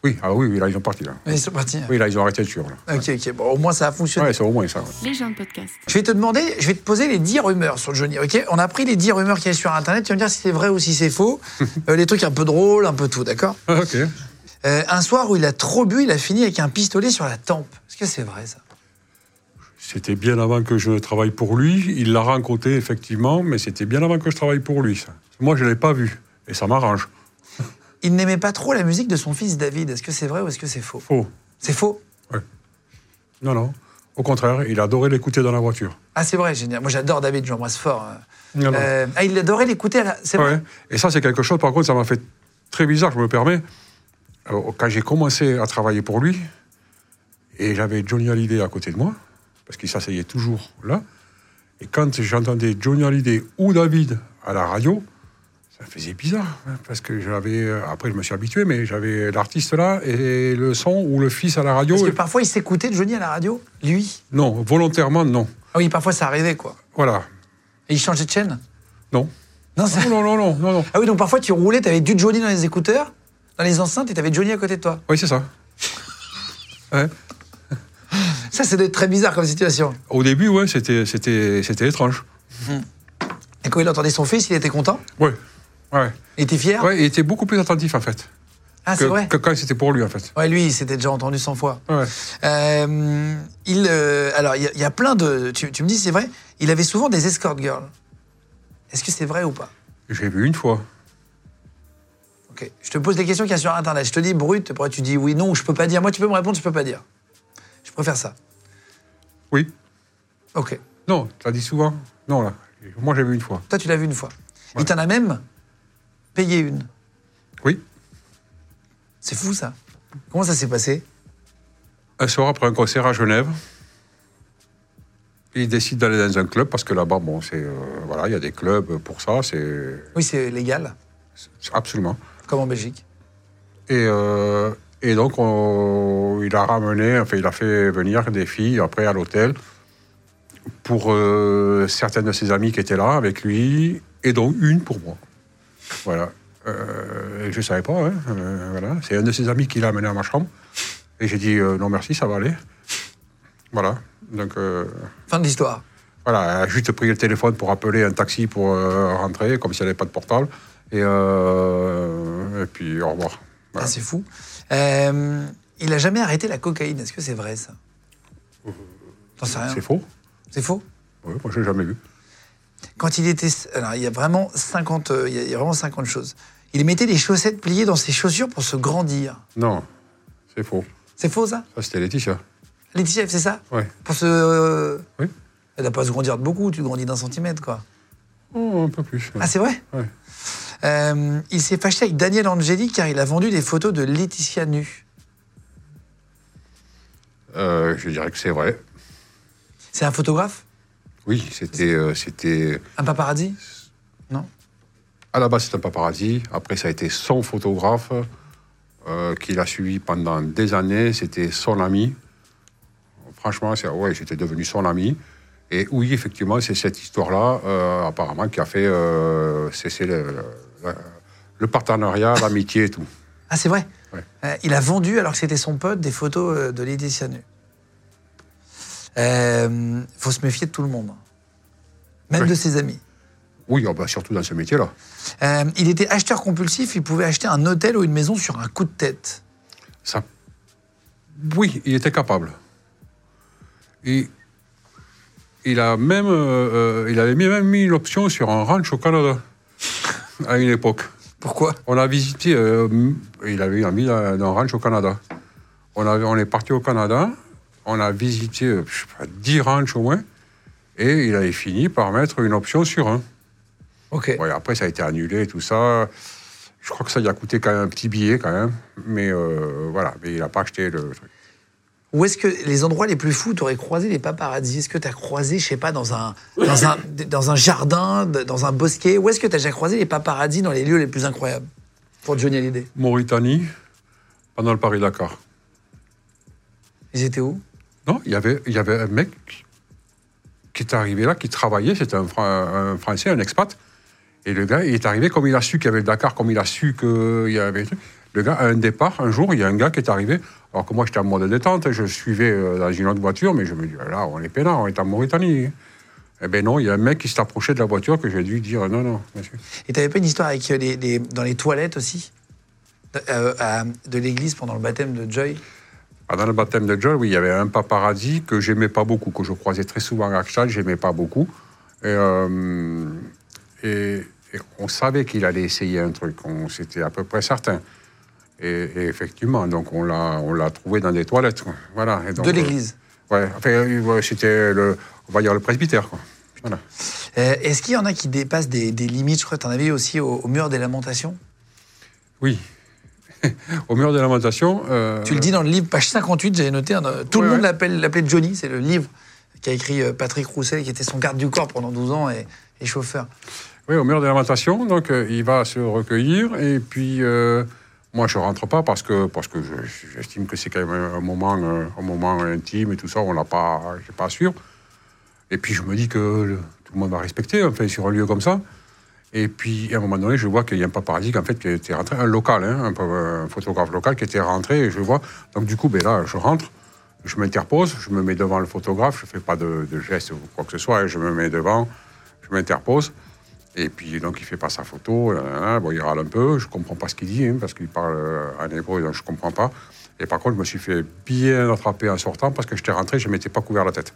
Oui, ah oui, oui, là, ils sont partis. Là. Ils sont partis. Oui, là, ils ont arrêté de suivre. Là. Ok, ok. Bon, au moins ça a fonctionné. Ouais, c'est au moins ça. ouais. Les gens de podcast. Je vais te demander, je vais te poser les 10 rumeurs sur Johnny, ok? On a pris les 10 rumeurs qu'il y a sur Internet, tu vas me dire si c'est vrai ou si c'est faux. Euh, les trucs un peu drôles, un peu tout, d'accord? Ah, ok. Euh, Un soir où il a trop bu, il a fini avec un pistolet sur la tempe. Est-ce que c'est vrai ça? C'était bien avant que je travaille pour lui. Il l'a rencontré, effectivement, mais c'était bien avant que je travaille pour lui. Ça. Moi, je ne l'ai pas vu. Et ça m'arrange. Il n'aimait pas trop la musique de son fils David. Est-ce que c'est vrai ou est-ce que c'est faux? Faux. C'est faux? Non, non. Au contraire, il adorait l'écouter dans la voiture. Ah, c'est vrai, génial. Moi j'adore David, je l'embrasse fort. Non, non. Euh, ah, il adorait l'écouter la. C'est vrai? Ouais. Et ça, c'est quelque chose, par contre, ça m'a fait très bizarre, je me permets. Euh, Quand j'ai commencé à travailler pour lui, et j'avais Johnny Hallyday à côté de moi, parce qu'il s'asseyait toujours là, et quand j'entendais Johnny Hallyday ou David à la radio, ça faisait bizarre, hein, parce que j'avais, euh, après je me suis habitué, mais j'avais l'artiste là, et le son, ou le fils à la radio. Parce que parfois il s'écoutait de Johnny à la radio, lui. Non, volontairement, non. Ah oui, parfois ça arrivait quoi. Voilà. Et il changeait de chaîne Non. Non, ça- Non, non, non, non, non. Ah oui, donc parfois tu roulais, t'avais du Johnny dans les écouteurs, dans les enceintes, et t'avais Johnny à côté de toi. Oui, c'est ça. Ouais. Ça, c'est d'être très bizarre comme situation. Au début, ouais, c'était, c'était, c'était étrange. Et quand il entendait son fils, il était content Ouais. Ouais. Il était fier Ouais, il était beaucoup plus attentif, en fait. Ah, c'est vrai que quand c'était pour lui, en fait. Ouais, lui, il s'était déjà entendu 100 fois. Ouais. Euh, il, euh, alors, il y, a- il y a plein de. Tu, tu me dis, c'est vrai, il avait souvent des escort girls. Est-ce que c'est vrai ou pas? J'ai vu une fois. Ok. Je te pose des questions qu'il y a sur Internet. Je te dis brut, après tu dis oui, non, ou je peux pas dire. Moi, tu peux me répondre, je peux pas dire. Je préfère ça. Oui. Ok. Non, tu l'as dit souvent Non, là. Moi, j'ai vu une fois. Toi, tu l'as vu une fois. Il t'en a même payé une. Oui. C'est fou ça. Comment ça s'est passé? Un soir, après un concert à Genève, il décide d'aller dans un club parce que là-bas, bon, c'est. euh, voilà, il y a des clubs pour ça, c'est. Oui, c'est légal, Absolument. comme en Belgique. Et, euh, et donc, on- il a ramené, enfin, il a fait venir des filles après à l'hôtel pour euh, certaines de ses amies qui étaient là avec lui, et donc une pour moi. Voilà. Euh, et je ne savais pas, hein, euh, voilà. C'est un de ses amis qui l'a amené à ma chambre. Et j'ai dit euh, non merci, ça va aller. Voilà. Donc, Fin de l'histoire. voilà, elle a juste pris le téléphone pour appeler un taxi pour rentrer, comme si elle n'avait pas de portable. Et, et puis, au revoir. Voilà. Ah, c'est fou. Il a jamais arrêté la cocaïne. Est-ce que c'est vrai ça? T'en sais rien. C'est faux C'est faux? Oui, moi, je l'ai jamais vu. Quand il était. Alors, il y a vraiment 50, euh, il y a- il y a vraiment 50 choses. Il mettait des chaussettes pliées dans ses chaussures pour se grandir. Non, c'est faux. C'est faux, ça? Ça, c'était Laetitia. Laetitia, c'est ça? Ouais. Pour se. euh, Oui. Elle n'a pas à se grandir de beaucoup, tu grandis d'un centimètre, quoi. Oh, un peu plus. Ah, c'est vrai? Ouais. Euh, il s'est fâché avec Daniel Angeli car il a vendu des photos de Laetitia nue. Euh, je dirais que c'est vrai. C'est un photographe? Oui, c'était, euh, c'était. Un paparazzi À la base, c'était un paparazzi. Après, ça a été son photographe euh, qui l'a suivi pendant des années. C'était son ami. Franchement, c'est, ouais, j'étais devenu son ami. Et oui, effectivement, c'est cette histoire-là, euh, apparemment, qui a fait euh, cesser le, le- le partenariat, l'amitié et tout. Ah, c'est vrai Ouais. Euh, Il a vendu, alors que c'était son pote, des photos euh, de Laetitia nue. Euh, faut se méfier de tout le monde. Même de ses amis. Oui, oh, bah, surtout dans ce métier-là. Euh, il était acheteur compulsif, il pouvait acheter un hôtel ou une maison sur un coup de tête. Ça... Oui, il était capable. Et il, a même, euh, euh, il avait mis- même mis l'option sur un ranch au Canada à une époque. Pourquoi? On a visité, euh, il avait d'un d'un ranch au Canada. On, avait, on est parti au Canada, on a visité euh, je sais pas, 10 ranchs au moins, et il avait fini par mettre une option sur un. Ok. Après, ça a été annulé, tout ça. Je crois que ça lui a coûté quand même un petit billet, quand même. Mais euh, voilà, mais il n'a pas acheté le truc. Où est-ce que les endroits les plus fous, tu aurais croisé les paparazzis Est-ce que tu as croisé, je sais pas, dans un, dans un, dans un jardin, dans un bosquet? Où est-ce que tu as déjà croisé les paparazzis dans les lieux les plus incroyables? Pour Johnny Hallyday. Mauritanie, pendant le Paris-Dakar. Ils étaient où? Non, il y avait, y avait un mec qui est arrivé là, qui travaillait, c'était un, Fra- un Français, un expat. Et le gars, il est arrivé, comme il a su qu'il y avait Dakar, comme il a su qu'il y avait. Le gars, à un départ, un jour, il y a un gars qui est arrivé. Alors que moi, j'étais en mode détente, je suivais euh, dans une autre voiture, mais je me dis, là, on est peinard, on est en Mauritanie. Eh ben non, il y a un mec qui s'est approché de la voiture que j'ai dû dire non, non, monsieur. Et t'avais pas une histoire avec euh, les, les- dans les toilettes aussi? Euh, de l'église pendant le baptême de Joy? Dans le baptême de Joel, oui, il y avait un paparazzi que j'aimais pas beaucoup, que je croisais très souvent à Akshad, j'aimais pas beaucoup. Et, euh, et- et on savait qu'il allait essayer un truc, on c'était à peu près certain. Et, et effectivement, donc on l'a, on l'a trouvé dans des toilettes. quoi. Voilà. Et donc, de euh, l'église. ouais, enfin, euh, c'était le, on va dire le presbytère. Quoi. Voilà. Euh, Est-ce qu'il y en a qui dépassent des, des limites Je crois que tu en avais aussi au, au mur des lamentations? Oui. Au mur des lamentations. euh, Tu le dis dans le livre, page 58, j'avais noté. euh, tout le monde ouais. l'appelle l'appelait Johnny, c'est le livre qu'a écrit euh, Patrick Roussel, qui était son garde du corps pendant 12 ans et, et chauffeur. Oui, au mur des lamentations. Donc, euh, il va se recueillir. Et puis, euh, moi, je rentre pas parce que, parce que je- j'estime que c'est quand même un moment, un moment intime et tout ça. On l'a pas, j'ai pas suivre. Et puis, je me dis que le- tout le monde va respecter, enfin, sur un lieu comme ça. Et puis, à un moment donné, je vois qu'il y a un paparazzi en fait, qui était rentré, un local, hein, un, photographe local qui était rentré, et je vois. Donc, du coup, ben là, je rentre, je m'interpose, je me mets devant le photographe, je fais pas de, de geste ou quoi que ce soit, et je me mets devant, je m'interpose. Et puis, donc, il fait pas sa photo, là, là, là. bon, il râle un peu, je comprends pas ce qu'il dit, hein, parce qu'il parle euh, en hébreu, donc je comprends pas. Et par contre, je me suis fait bien attraper en sortant, parce que j'étais rentré, je m'étais pas couvert la tête.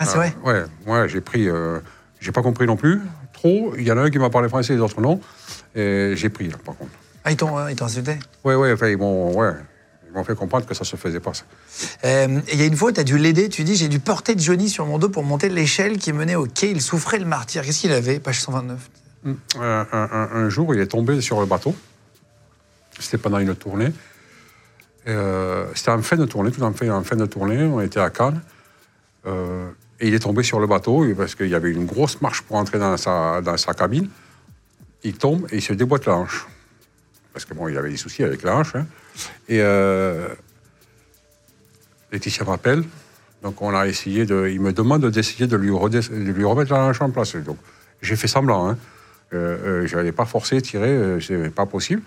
Ah, c'est vrai? Ouais, ouais, j'ai pris. euh, j'ai pas compris non plus, trop. Il y en a un qui m'a parlé français, les autres non. Et j'ai pris, là, par contre. Ah, ils t'ont euh, insulté? Ouais, ouais, enfin, ils m'ont ouais, fait comprendre que ça se faisait pas, ça. Euh, Il y a une fois, tu as dû l'aider, tu dis J'ai dû porter Johnny sur mon dos pour monter l'échelle qui menait au quai. Il souffrait le martyr. Qu'est-ce qu'il avait Page 129. un, un- un jour, il est tombé sur le bateau. C'était pendant une tournée. Euh, C'était en fin de tournée, tout en fin, en fin de tournée. On était à Cannes. Euh, et il est tombé sur le bateau parce qu'il y avait une grosse marche pour entrer dans sa, cabine. Il tombe et il se déboîte la hanche. Parce que bon, il avait des soucis avec la hanche. hein. Et euh, Laetitia m'appelle. Donc on a essayé de. Il me demande d'essayer de lui, remettre la hanche en place. Donc j'ai fait semblant. Hein. Euh, euh, je n'allais pas forcer, tirer, c'est pas possible.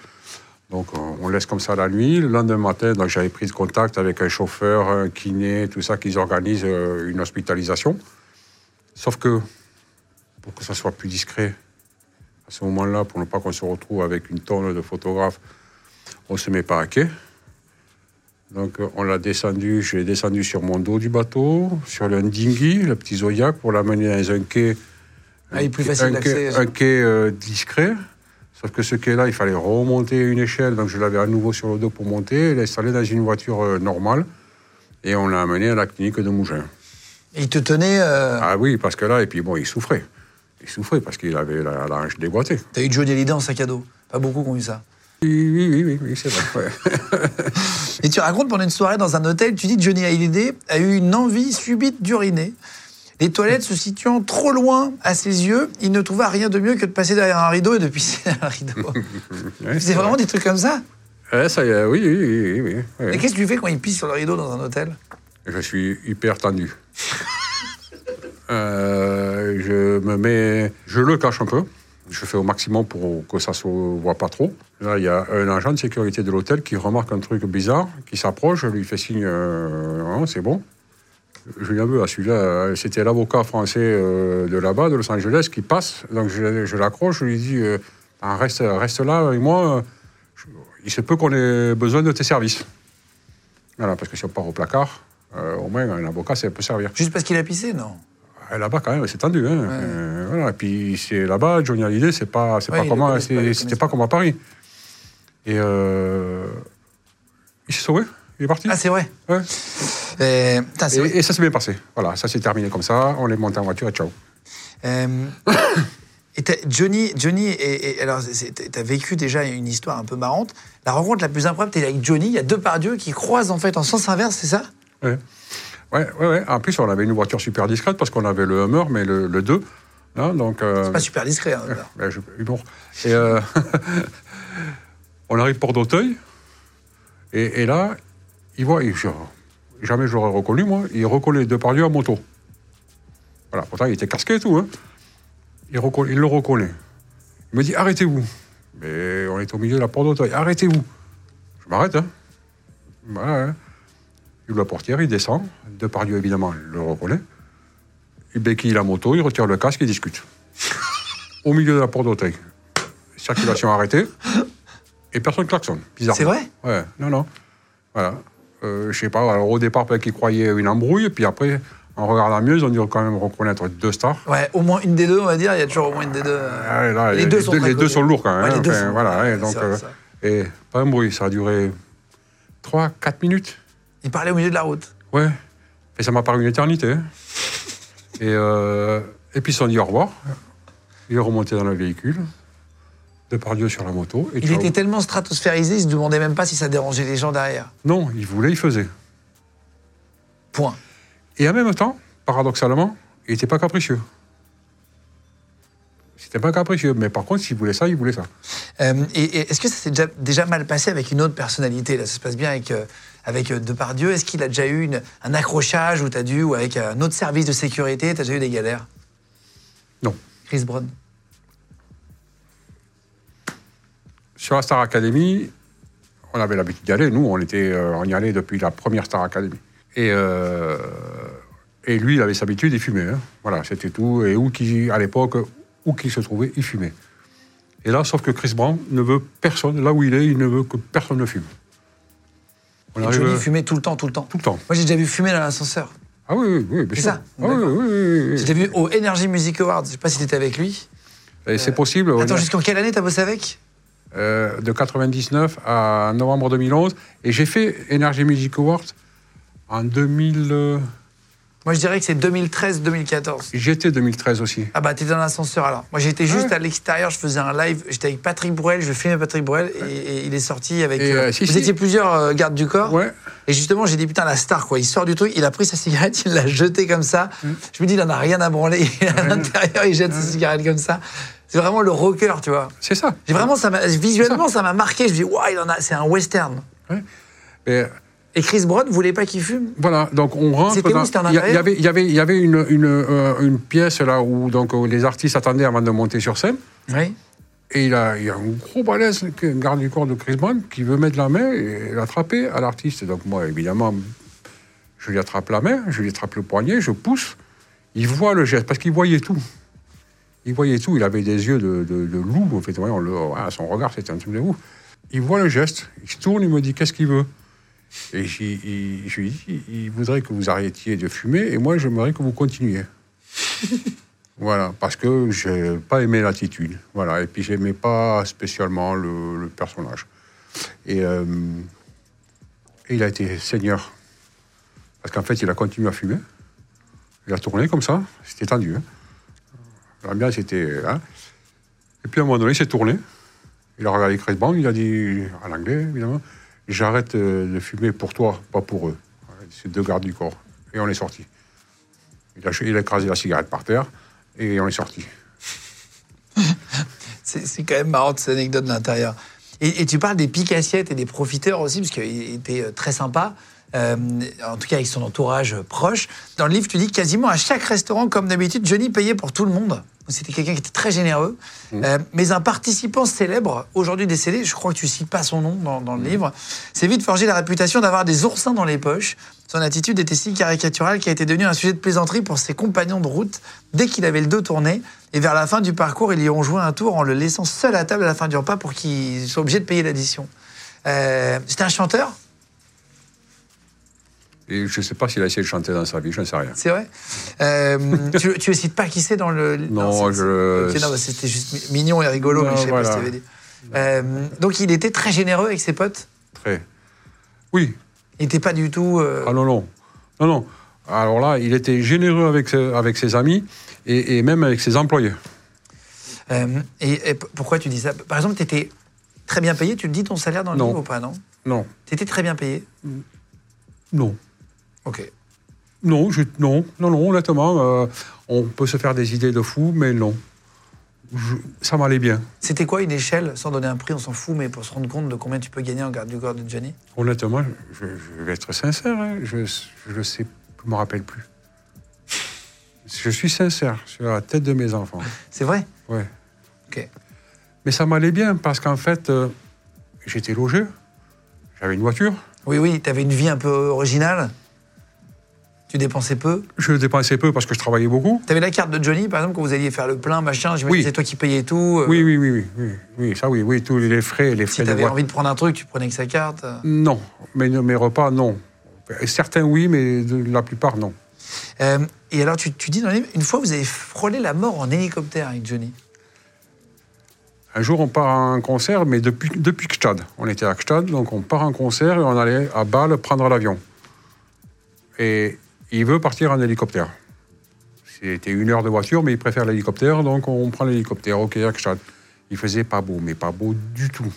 Donc euh, on laisse comme ça la nuit. Le lendemain matin, donc, j'avais pris contact avec un chauffeur, un kiné, tout ça, qu'ils organisent euh, une hospitalisation. Sauf que, pour que ça soit plus discret, à ce moment-là, pour ne pas qu'on se retrouve avec une tonne de photographes, on se met pas à quai. Donc euh, on l'a descendu, je l'ai descendu sur mon dos du bateau, sur le dinghy, le petit Zodiac, pour l'amener dans un quai. Ah, il est plus un facile quai- d'accès. Un quai euh, discret. Sauf que ce quai-là, il fallait remonter une échelle, donc je l'avais à nouveau sur le dos pour monter, l'installer dans une voiture euh, normale, et on l'a amené à la clinique de Mougins. Il te tenait. euh, Ah oui, parce que là, et puis bon, il souffrait. Il souffrait parce qu'il avait la, la hanche déboîtée. T'as eu Johnny Hallyday en sac à dos. Pas beaucoup qui ont eu ça. Oui, oui, oui, oui, oui, c'est vrai. ouais. Et tu racontes pendant une soirée dans un hôtel, tu dis que Johnny Hallyday a eu une envie subite d'uriner. Les toilettes se situant trop loin à ses yeux, il ne trouva rien de mieux que de passer derrière un rideau et de pisser derrière un rideau. Ouais, C'est vraiment des trucs comme ça? Ouais, ça est, oui, oui, oui, oui. Et qu'est-ce que tu fais quand il pisse sur le rideau dans un hôtel? Je suis hyper tendu. Euh, je me mets, je le cache un peu. Je fais au maximum pour que ça se voit pas trop. Là, il y a un agent de sécurité de l'hôtel qui remarque un truc bizarre, qui s'approche, lui fais signe, euh, Non, c'est bon. Julien Beu, à celui-là, euh, c'était l'avocat français euh, de là-bas, de Los Angeles, qui passe. Donc je, je l'accroche, je lui dis, euh, Ah, reste, reste là, et moi, je- il se peut qu'on ait besoin de tes services. Voilà, parce que si on part au placard, euh, au moins un avocat, ça peut servir. Juste parce qu'il a pissé Non? Là-bas, quand même, c'est tendu. Hein. Euh, voilà. Et puis, c'est là-bas, Johnny Hallyday, c'est pas, c'est Ouais, pas comme, c'était pas. pas comme à Paris. Et euh, il s'est sauvé, il est parti. Ah, c'est vrai Ouais. Euh, Et, ça s'est bien passé. Voilà, ça s'est terminé comme ça. On est monté en voiture et ciao. Euh, et Johnny, Johnny et, et- alors t'as vécu déjà une histoire un peu marrante. La rencontre la plus improbable, t'es avec Johnny. Il y a deux pardieux qui croisent en fait en sens inverse, c'est ça? Ouais. Ouais, ouais, ouais. En plus, on avait une voiture super discrète parce qu'on avait le Hummer, mais le, le 2. hein, donc, euh, C'est pas super discret. hein, je- humour. Et euh, on arrive Port d'Auteuil. Et, et là, il voit, il- je- jamais je l'aurais reconnu, moi, il reconnaît Depardieu à moto. Voilà, pourtant il était casqué et tout. Hein. Il, il le reconnaît. Il me dit arrêtez-vous. Mais on est au milieu de la Port d'Auteuil. Arrêtez-vous. Je m'arrête. Hein. Voilà, hein. Il ouvre la portière, il descend. Depardieu, évidemment, le reconnaît. Il béquille la moto, il retire le casque, il discute au milieu de la porte d'Auteuil. Circulation arrêtée. Et personne klaxonne. Bizarre. C'est vrai? Ouais, non, non. Voilà. Euh, je sais pas, alors au départ, peut-être qu'ils croyaient une embrouille, puis après, en regardant mieux, ils ont dû quand même reconnaître deux stars. Ouais, au moins une des deux, on va dire. Il y a toujours au moins une des deux. Là, les deux sont les deux sont lourds quand même. Ouais, hein. Enfin, sont- voilà, ouais, donc, vrai, euh, et pas un bruit, ça a duré 3-4 minutes. Il parlait au milieu de la route. Ouais. Et ça m'a paru une éternité. hein. Et, euh, et puis ils se sont dit au revoir. Il est remonté dans le véhicule. Depardieu sur la moto. Et Il était tellement stratosphérisé, il se demandait même pas si ça dérangeait les gens derrière. Non, il voulait, il faisait. Point. Et en même temps, paradoxalement, il n'était pas capricieux. C'était pas capricieux, mais par contre, s'il voulait ça, il voulait ça. Euh, et, et est-ce que ça s'est déjà, déjà mal passé avec une autre personnalité Là, ça se passe bien avec, euh, avec euh, Depardieu. Est-ce qu'il a déjà eu une- un accrochage où tu as dû, ou avec un autre service de sécurité, tu as déjà eu des galères? Non. Chris Brown. Sur la Star Academy, on avait l'habitude d'y aller. Nous, on, était, euh, on y allait depuis la première Star Academy. Et, euh, et lui, il avait sa habitude, il fumait. hein. Voilà, c'était tout. Et où qu'il, à l'époque, où qu'il se trouvait, il fumait. Et là, sauf que Chris Brown ne veut personne, là où il est, il ne veut que personne ne fume. On Et arrive, Johnny euh, fumait tout le temps, tout le temps. tout le temps. Moi, j'ai déjà vu fumer dans l'ascenseur. Ah oui, oui, oui, C'est ça, Ah oui, oui, oui, J'ai déjà vu au Energy Music Awards. Je sais pas si tu étais avec lui. Et c'est possible. Attends, jusqu'en quelle année t'as bossé avec? Euh, de 99 à novembre 2011. Et j'ai fait Energy Music Awards en 2000, euh, Moi, je dirais que c'est 2013-2014. J'étais 2013 aussi. Ah bah, t'es dans l'ascenseur alors. Moi, j'étais juste Ouais. à l'extérieur, je faisais un live, j'étais avec Patrick Bruel, je filmais Patrick Bruel et, et il est sorti avec... Et, euh, euh, si, vous si. étiez plusieurs euh, gardes du corps. Ouais. Et justement, j'ai dit, putain, la star, quoi. Il sort du truc, il a pris sa cigarette, il l'a jetée comme ça. Je me dis, il en a rien à branler. Il est à l'intérieur, il jette sa cigarette comme ça. C'est vraiment le rocker, tu vois. C'est ça. J'ai vraiment, ça visuellement, ça m'a marqué. Je me dis, waouh, il en a, c'est un western. Et Et Chris Brown voulait pas qu'il fume? Voilà, donc on rentre. C'était où C'était en il y avait, il y avait, il y avait une, une, euh, une pièce là où donc, euh, les artistes attendaient avant de monter sur scène. Oui. Et il, a, il y a un gros balèze, un garde du corps de Chris Brown, qui veut mettre la main et l'attraper à l'artiste. Donc moi, évidemment, je lui attrape la main, je lui attrape le poignet, je pousse. Il voit le geste, parce qu'il voyait tout. Il voyait tout, il avait des yeux de, de- de loup, en fait. Le- son regard, c'était un truc de ouf. Il voit le geste, il se tourne, il me dit qu'est-ce qu'il veut? Et je lui dis, il, il voudrait que vous arrêtiez de fumer, et moi, j'aimerais que vous continuiez. Voilà, parce que j'ai pas aimé l'attitude. Voilà, et puis j'aimais pas spécialement le, le personnage. Et, euh, et il a été seigneur. Parce qu'en fait, il a continué à fumer. Il a tourné comme ça, c'était tendu. Hein. L'ambiance était. hein. Et puis à un moment donné, il s'est tourné. Il a regardé Chris Brown, il a dit, en anglais évidemment, j'arrête euh, de fumer pour toi, pas pour eux. C'est deux gardes du corps. Et on est sorti. Il a, il a écrasé la cigarette par terre et on est sorti. C'est quand même marrant cette anecdote de l'intérieur. Et, tu parles des piques-assiettes et des profiteurs aussi, parce qu'il était euh, très sympa, euh, en tout cas avec son entourage proche. Dans le livre, tu dis quasiment à chaque restaurant, comme d'habitude, Johnny payait pour tout le monde. C'était quelqu'un qui était très généreux. Euh, mais un participant célèbre, aujourd'hui décédé, je crois que tu cites pas son nom dans, dans le livre, s'est vite forgé la réputation d'avoir des oursins dans les poches. Son attitude était si caricaturale qu'il a été devenu un sujet de plaisanterie pour ses compagnons de route dès qu'il avait le dos tourné. Et vers la fin du parcours, ils y ont joué un tour en le laissant seul à table à la fin du repas pour qu'il soit obligé de payer l'addition. Euh, C'était un chanteur? Et je ne sais pas s'il a essayé de chanter dans sa vie, je ne sais rien. C'est vrai Euh, tu, tu ne cites pas qui c'est dans le. Non, c'est- je- non, bah, c'était juste mi- mignon et rigolo, Non, mais je sais pas ce que tu avais dit. Euh, donc il était très généreux avec ses potes? Très. Oui. Il n'était pas du tout. euh, Ah non, non. Non, non. Alors là, il était généreux avec, ses- avec ses amis et, et même avec ses employés. et, et pourquoi tu dis ça? Par exemple, tu étais très bien payé. Tu le dis ton salaire dans le Non. livre ou pas Non? Non. Tu étais très bien payé? Non. Ok. Non, je- non, non, non, honnêtement, euh, on peut se faire des idées de fou, mais non. Je- ça m'allait bien. C'était quoi une échelle Sans donner un prix, on s'en fout, mais pour se rendre compte de combien tu peux gagner en garde du corps de Johnny? Honnêtement, je, je vais être sincère, hein, je ne sais, je me rappelle plus. Je suis sincère, sur la tête de mes enfants. C'est vrai? Ouais. Ok. Mais ça m'allait bien parce qu'en fait, euh, j'étais logé, j'avais une voiture, Oui, oui, tu avais une vie un peu originale. Tu dépensais peu. je dépensais peu parce que je travaillais beaucoup. Tu avais la carte de Johnny, par exemple, quand vous alliez faire le plein, machin. Que c'est toi qui payais tout. euh, Oui, oui, oui, oui, oui, oui, ça oui, oui, tous les frais, les Si frais tu de avais envie de prendre un truc, tu prenais que sa carte. euh. Non, mais mes repas, non. Certains oui, mais la plupart, non. Euh, et alors, tu, tu dis dans le livre, une fois, vous avez frôlé la mort en hélicoptère avec Johnny. Un jour, on part à un concert, mais depuis, depuis Gstad. On était à Gstad, donc on part à un concert et on allait à Bâle prendre l'avion. Et il veut partir en hélicoptère. C'était une heure de voiture, mais il préfère l'hélicoptère, donc on prend l'hélicoptère. Ok, Gstad. Il faisait pas beau, mais pas beau du tout.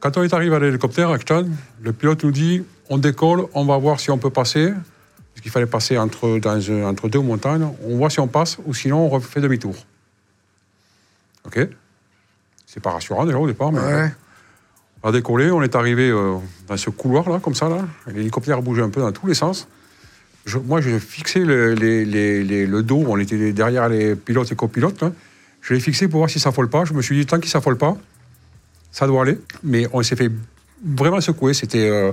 Quand on est arrivé à l'hélicoptère Gstad, le pilote nous dit on décolle, on va voir si on peut passer. Parce qu'il fallait passer entre, dans un- entre deux montagnes. On voit si on passe, ou sinon on refait demi-tour. OK c'est pas rassurant déjà au départ, mais on a décollé, on est arrivé euh, dans ce couloir là, comme ça là. L'hélicoptère bougeait un peu dans tous les sens. Je- moi, j'ai fixé le, les- les- les- le dos, on était derrière les pilotes et copilotes. là. Je l'ai fixé pour voir si ça s'affole pas. Je me suis dit, tant qu'il s'affole pas, ça doit aller. Mais on s'est fait vraiment secouer. C'était. euh,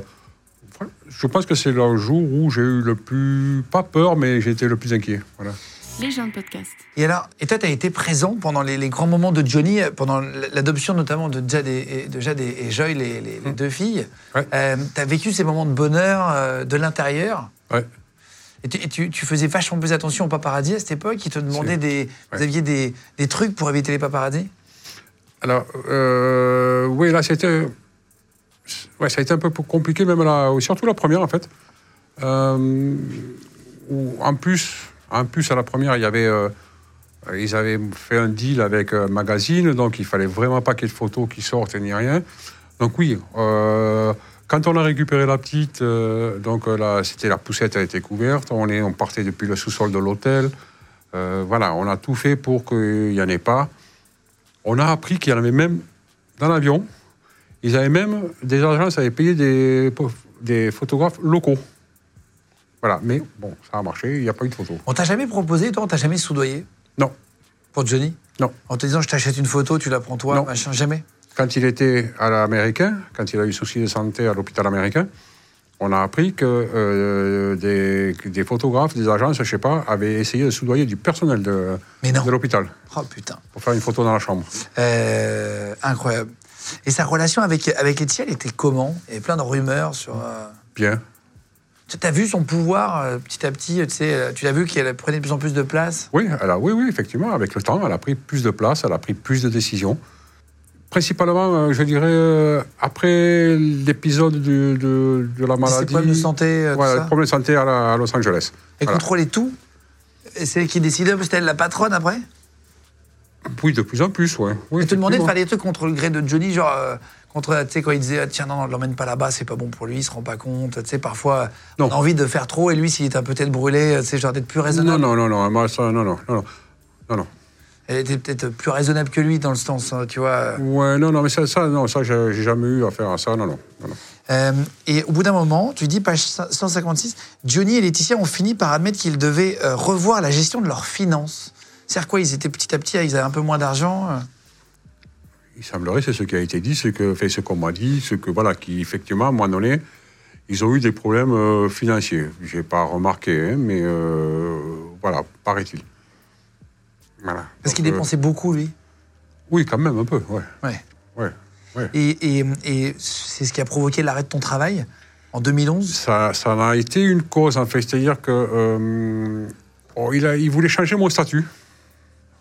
je pense que c'est le jour où j'ai eu le plus. Pas peur, mais j'étais le plus inquiet. Voilà. Les gens de podcast. Et alors, et toi, tu as été présent pendant les, les grands moments de Johnny, euh, pendant l'adoption notamment de Jade et, de Jade et, Joy, les, les- les deux filles. Mmh. Ouais. tu as vécu ces moments de bonheur euh, de l'intérieur. Ouais. Et, tu, et tu- tu faisais vachement plus attention aux paparazzi à cette époque Ils te demandaient des. Vous aviez des, des trucs pour éviter les paparazzi? Alors, euh, oui, là, c'était. Ouais, ça a été un peu compliqué, même là, surtout la première, en fait. Euh, où, en plus, en plus à la première, il y avait, euh, ils avaient fait un deal avec un magazine, donc il fallait vraiment pas qu'il y ait de photos qui sortent ni rien. Donc oui, euh, quand on a récupéré la petite, euh, donc euh, là, c'était la poussette a été couverte, on, est, on partait depuis le sous-sol de l'hôtel. Euh, voilà, on a tout fait pour qu'il n'y en ait pas. On a appris qu'il y en avait même dans l'avion. Ils avaient même, des agences avaient payé des, des photographes locaux. Voilà, mais bon, ça a marché, il n'y a pas eu de photo. On t'a jamais proposé, toi, on t'a jamais soudoyé? Non, pour Johnny? Non. En te disant, je t'achète une photo, tu la prends toi, Non. machin, jamais? Quand il était à l'américain, quand il a eu souci de santé à l'hôpital américain, on a appris que euh, des, des photographes, des agences, je sais pas, avaient essayé de soudoyer du personnel de, l'hôpital Oh putain. pour faire une photo dans la chambre. Euh, incroyable. Et sa relation avec, avec elle était comment? Il y avait plein de rumeurs sur. euh, Bien. Tu as vu son pouvoir petit à petit, tu sais, tu l'as vu qu'elle prenait de plus en plus de place? Oui, elle a, oui, oui, effectivement, avec le temps, elle a pris plus de place, elle a pris plus de décisions. Principalement, euh, je dirais, euh, après l'épisode de, de, de la maladie. problèmes de santé, euh, tout Voilà, ça. problèmes de santé à, la- à Los Angeles. Elle Voilà. contrôlait tout Et c'est elle qui décidait, c'était elle la patronne après Oui, de plus en plus, ouais. oui. Elle te demandait de faire des trucs contre le gré de Johnny, genre, euh, contre, tu sais, quand il disait, tiens, non, non, ne l'emmène pas là-bas, c'est pas bon pour lui, il se rend pas compte. Tu sais, parfois, Non. on a envie de faire trop, et lui, s'il est un peu tête brûlée, c'est genre d'être plus raisonnable. non, non, non, moi, ça, non, non, non, non. Non, non. Elle était peut-être plus raisonnable que lui, dans le sens, hein, tu vois. Ouais, non, non, mais ça, ça non, ça, j'ai jamais eu affaire à ça, non, non. non, non. Euh, et au bout d'un moment, tu dis, page 156, Johnny et Laetitia ont fini par admettre qu'ils devaient euh, revoir la gestion de leurs finances. C'est-à-dire quoi Ils étaient petit à petit, ils avaient un peu moins d'argent euh. Il semblerait, c'est ce qui a été dit, c'est que, fait, ce qu'on m'a dit, c'est que, voilà, qu'effectivement, à un moment donné, ils ont eu des problèmes financiers. Je n'ai pas remarqué, hein, mais voilà, paraît-il. Voilà. Parce qu'il euh, dépensait beaucoup, lui. Oui, quand même, un peu, ouais. Ouais. ouais, ouais. Et, et- et c'est ce qui a provoqué l'arrêt de ton travail en 2011 Ça, ça en a été une cause, en fait. C'est-à-dire que euh, oh, il, a, il voulait changer mon statut.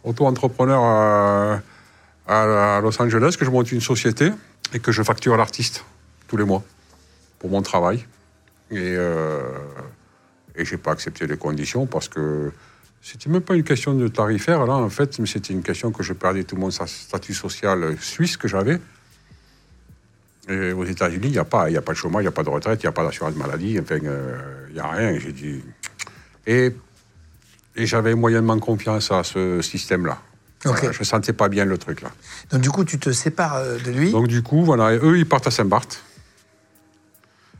Auto-entrepreneur à, à- à Los Angeles, que je monte une société et que je facture l'artiste tous les mois pour mon travail. Et, euh, et je n'ai pas accepté les conditions parce que c'était même pas une question de tarifaire, là, en fait, mais c'était une question que je perdais tout mon statut social suisse que j'avais. Et aux États-Unis, il n'y a, pas- y a pas de chômage, il n'y a pas de retraite, il n'y a pas d'assurance maladie, enfin, euh, il n'y a rien. J'ai dit. Et, et j'avais moyennement confiance à ce système-là. Voilà, je ne sentais pas bien le truc, là. Donc du coup, tu te sépares euh, de lui. Donc, du coup, voilà, eux, ils partent à Saint-Barth.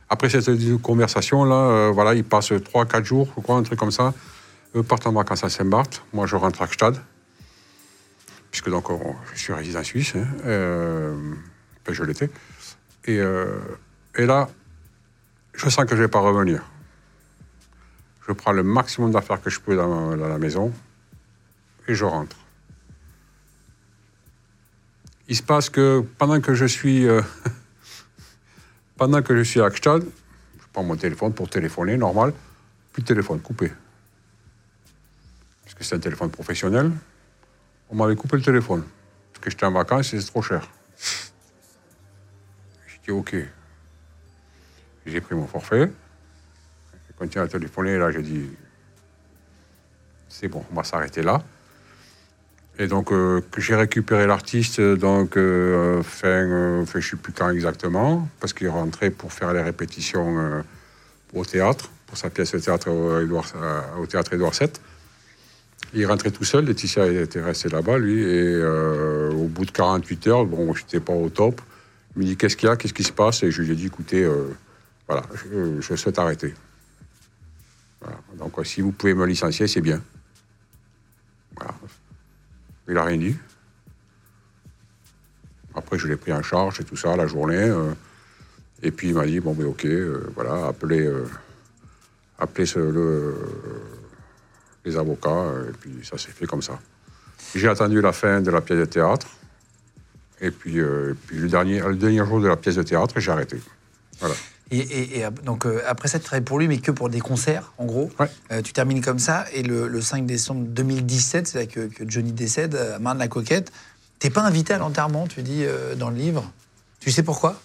Après cette conversation-là, euh, voilà, ils passent 3-4 jours, je crois, un truc comme ça. Eux partent en vacances à Saint-Barth. Moi, je rentre à Gstad. Puisque donc, on- je suis résident suisse. hein, euh, enfin, je l'étais. Et, euh, et là, je sens que je ne vais pas revenir. Je prends le maximum d'affaires que je peux dans, la maison et je rentre. Il se passe que pendant que je suis, euh, pendant que je suis à Gstad, je prends mon téléphone pour téléphoner, normal, de téléphone, coupé. Parce que c'est un téléphone professionnel? On m'avait coupé le téléphone. Parce que j'étais en vacances et c'est trop cher. J'ai dit OK. J'ai pris mon forfait. J'ai continué à téléphoner. Là, j'ai dit c'est bon, on va s'arrêter là. Et donc, euh, j'ai récupéré l'artiste, donc, euh, fin, euh, fin, je ne sais plus quand exactement, parce qu'il rentrait pour faire les répétitions au théâtre, pour sa pièce théâtre au, Édouard- euh, au théâtre Édouard VII. Il rentrait tout seul, Laetitia était restée là-bas, lui, et euh, au bout de 48 heures, bon, j'étais pas au top. Il me dit Qu'est-ce qu'il y a? Qu'est-ce qui se passe? Et je lui ai dit Écoutez, euh, voilà, je, souhaite arrêter. Voilà. Donc, si vous pouvez me licencier, c'est bien. Voilà. Il n'a rien dit. Après, je l'ai pris en charge et tout ça, la journée. euh, et puis, il m'a dit, bon, ben, OK, voilà, appelez, appelez le- les avocats. euh, et puis, ça s'est fait comme ça. J'ai attendu la fin de la pièce de théâtre. Et puis, euh, et puis le, dernier, le dernier jour de la pièce de théâtre, j'ai arrêté. Voilà. Et, et- et, donc euh, après ça, tu travailles pour lui, mais que pour des concerts, en gros. Ouais. Euh, tu termines comme ça, et le, le 5 décembre 2017, c'est là que, que Johnny décède, à Marne-la-Coquette. T'es pas invité à l'enterrement, tu dis euh, dans le livre? Tu sais pourquoi?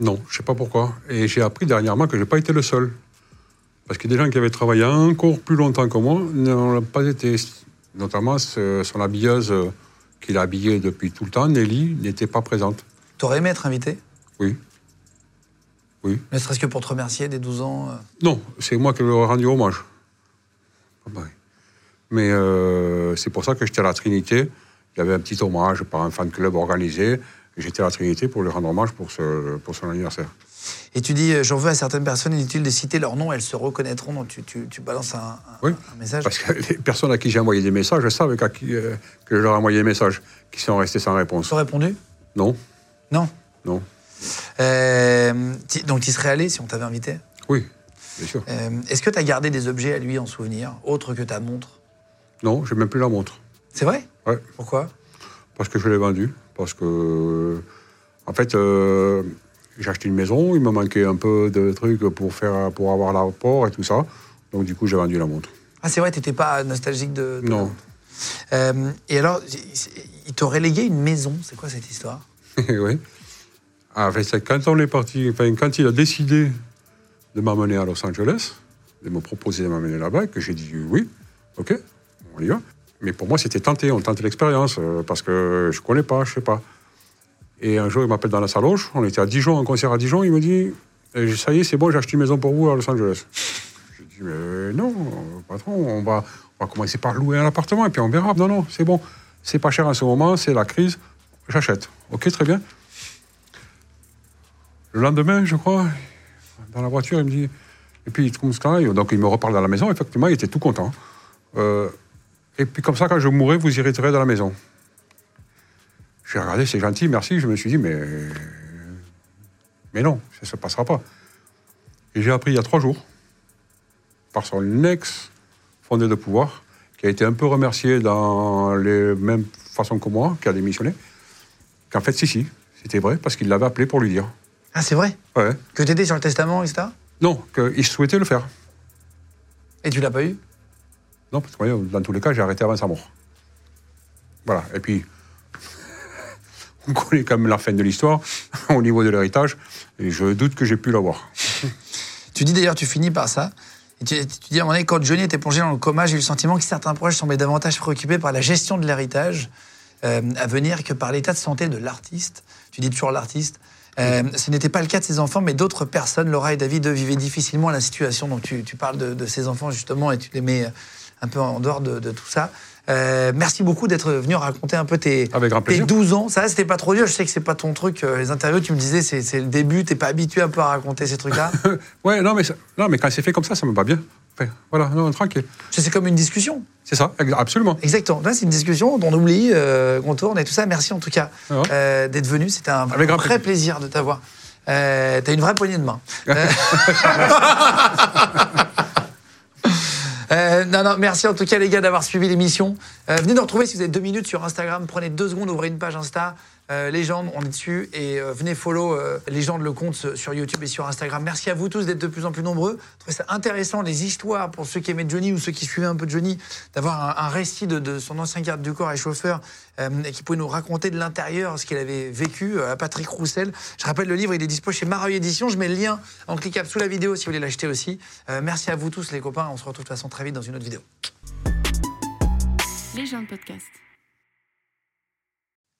Non. Je sais pas pourquoi. Et j'ai appris dernièrement que j'ai pas été le seul. Parce que des gens qui avaient travaillé encore plus longtemps que moi n'ont pas été. Notamment ce- son habilleuse euh, qu'il a habillée depuis tout le temps, Nelly, n'était pas présente. T'aurais aimé être invité Oui. Oui. Ne serait-ce que pour te remercier des 12 ans. euh. Non, c'est moi qui lui ai rendu hommage. Mais euh, c'est pour ça que j'étais à la Trinité. Il y avait un petit hommage par un fan club organisé. J'étais à la Trinité pour lui rendre hommage pour, ce, pour son anniversaire. Et tu dis, euh, j'en veux à certaines personnes, inutile de citer leur nom, elles se reconnaîtront. Donc tu, tu- tu balances un, Oui. un message. Parce que les personnes à qui j'ai envoyé des messages savent qu'à qui, euh, que je leur ai envoyé des messages qui sont restés sans réponse. Tu as répondu? Non, Non? non. Euh, donc tu serais allé si on t'avait invité? Oui, bien sûr. Euh, Est-ce que tu as gardé des objets à lui en souvenir, autres que ta montre? Non, j'ai même plus la montre. C'est vrai? Ouais. Pourquoi? Parce que je l'ai vendu. Parce que, en fait, euh, j'ai acheté une maison, il me manquait un peu de trucs pour, faire, pour avoir l'apport et tout ça. Donc, du coup, j'ai vendu la montre. Ah, c'est vrai, t'étais pas nostalgique de. de- Non. Euh, et alors, il- t'aurait légué une maison. C'est quoi cette histoire? Oui. Ah, fait, c'est quand on est parti, enfin, quand il a décidé de m'amener à Los Angeles, de me proposer de m'amener là-bas, que j'ai dit oui, ok, on y va. Mais pour moi, c'était tenté, on tentait l'expérience, euh, parce que je connais pas, je sais pas. Et un jour, il m'appelle dans la saloche, on était à Dijon, un concert à Dijon, il me dit, Eh, ça y est, c'est bon, j'ai acheté une maison pour vous à Los Angeles. J'ai dit, mais non, euh, patron, on va, on va commencer par louer un appartement, et puis on verra. Non, non, c'est bon, c'est pas cher en ce moment, c'est la crise, j'achète. Ok, très bien. Le lendemain, je crois, dans la voiture, il me dit. Et puis, donc il me reparle dans la maison. Effectivement, il était tout content. Euh, et puis, comme ça, quand je mourrai, vous irez dans la maison. J'ai regardé, c'est gentil, merci. Je me suis dit, mais. Mais non, ça ne se passera pas. Et j'ai appris il y a trois jours, par son ex-fondé de pouvoir, qui a été un peu remercié dans les mêmes façons que moi, qui a démissionné, qu'en fait, si, si, c'était vrai, parce qu'il l'avait appelé pour lui dire. Ah, c'est vrai? Ouais. Que t'étais sur le testament, etc. Non, qu'il souhaitait le faire. Et tu l'as pas eu? Non, parce que dans tous les cas, j'ai arrêté avant sa mort. Voilà. Et puis, on connaît quand même la fin de l'histoire au niveau de l'héritage, et je doute que j'ai pu l'avoir. Tu dis d'ailleurs, tu finis par ça. Tu, dis à un moment donné, quand Johnny était plongé dans le coma, j'ai eu le sentiment que certains proches semblaient davantage préoccupés par la gestion de l'héritage euh, à venir que par l'état de santé de l'artiste. Tu dis toujours l'artiste. Euh, ce n'était pas le cas de ses enfants, mais d'autres personnes, Laura et David, vivaient difficilement la situation. Donc tu, tu parles de, de ces enfants justement et tu les mets euh, un peu en dehors de, de tout ça. Euh, merci beaucoup d'être venu raconter un peu tes, Avec tes plaisir. 12 ans. Ça, c'était pas trop dur. Je sais que c'est pas ton truc. euh, Les interviews, tu me disais, c'est le début. T'es pas habitué un peu à raconter ces trucs-là? ouais, non mais, non, mais quand c'est fait comme ça, ça me va bien. Voilà, non, tranquille. C'est c'est comme une discussion. C'est ça, absolument. Exactement. Là, c'est une discussion dont on oublie, euh, qu'on tourne et tout ça. Merci en tout cas Ah ouais. euh, d'être venu. C'était un Avec vrai plaisir de t'avoir. T'as une vraie poignée de main. Euh, non, non, merci en tout cas les gars d'avoir suivi l'émission. Euh, venez nous retrouver si vous avez deux minutes sur Instagram. Prenez deux secondes, ouvrez une page Insta. Euh, Légende, on est dessus. Et euh, venez follow euh, Légende le compte sur- YouTube et sur Instagram. Merci à vous tous d'être de plus en plus nombreux. Je trouvais ça intéressant, les histoires pour ceux qui aimaient Johnny ou ceux qui suivaient un peu Johnny, d'avoir un, récit de, son ancien garde du corps et chauffeur euh, et qui pouvait nous raconter de l'intérieur ce qu'il avait vécu à Patrick Roussel. Je rappelle, le livre, il est dispo chez Mareuil Édition. Je mets le lien en cliquable sous la vidéo si vous voulez l'acheter aussi. Merci à vous tous, les copains. On se retrouve de toute façon très vite dans une autre vidéo. Légende podcast.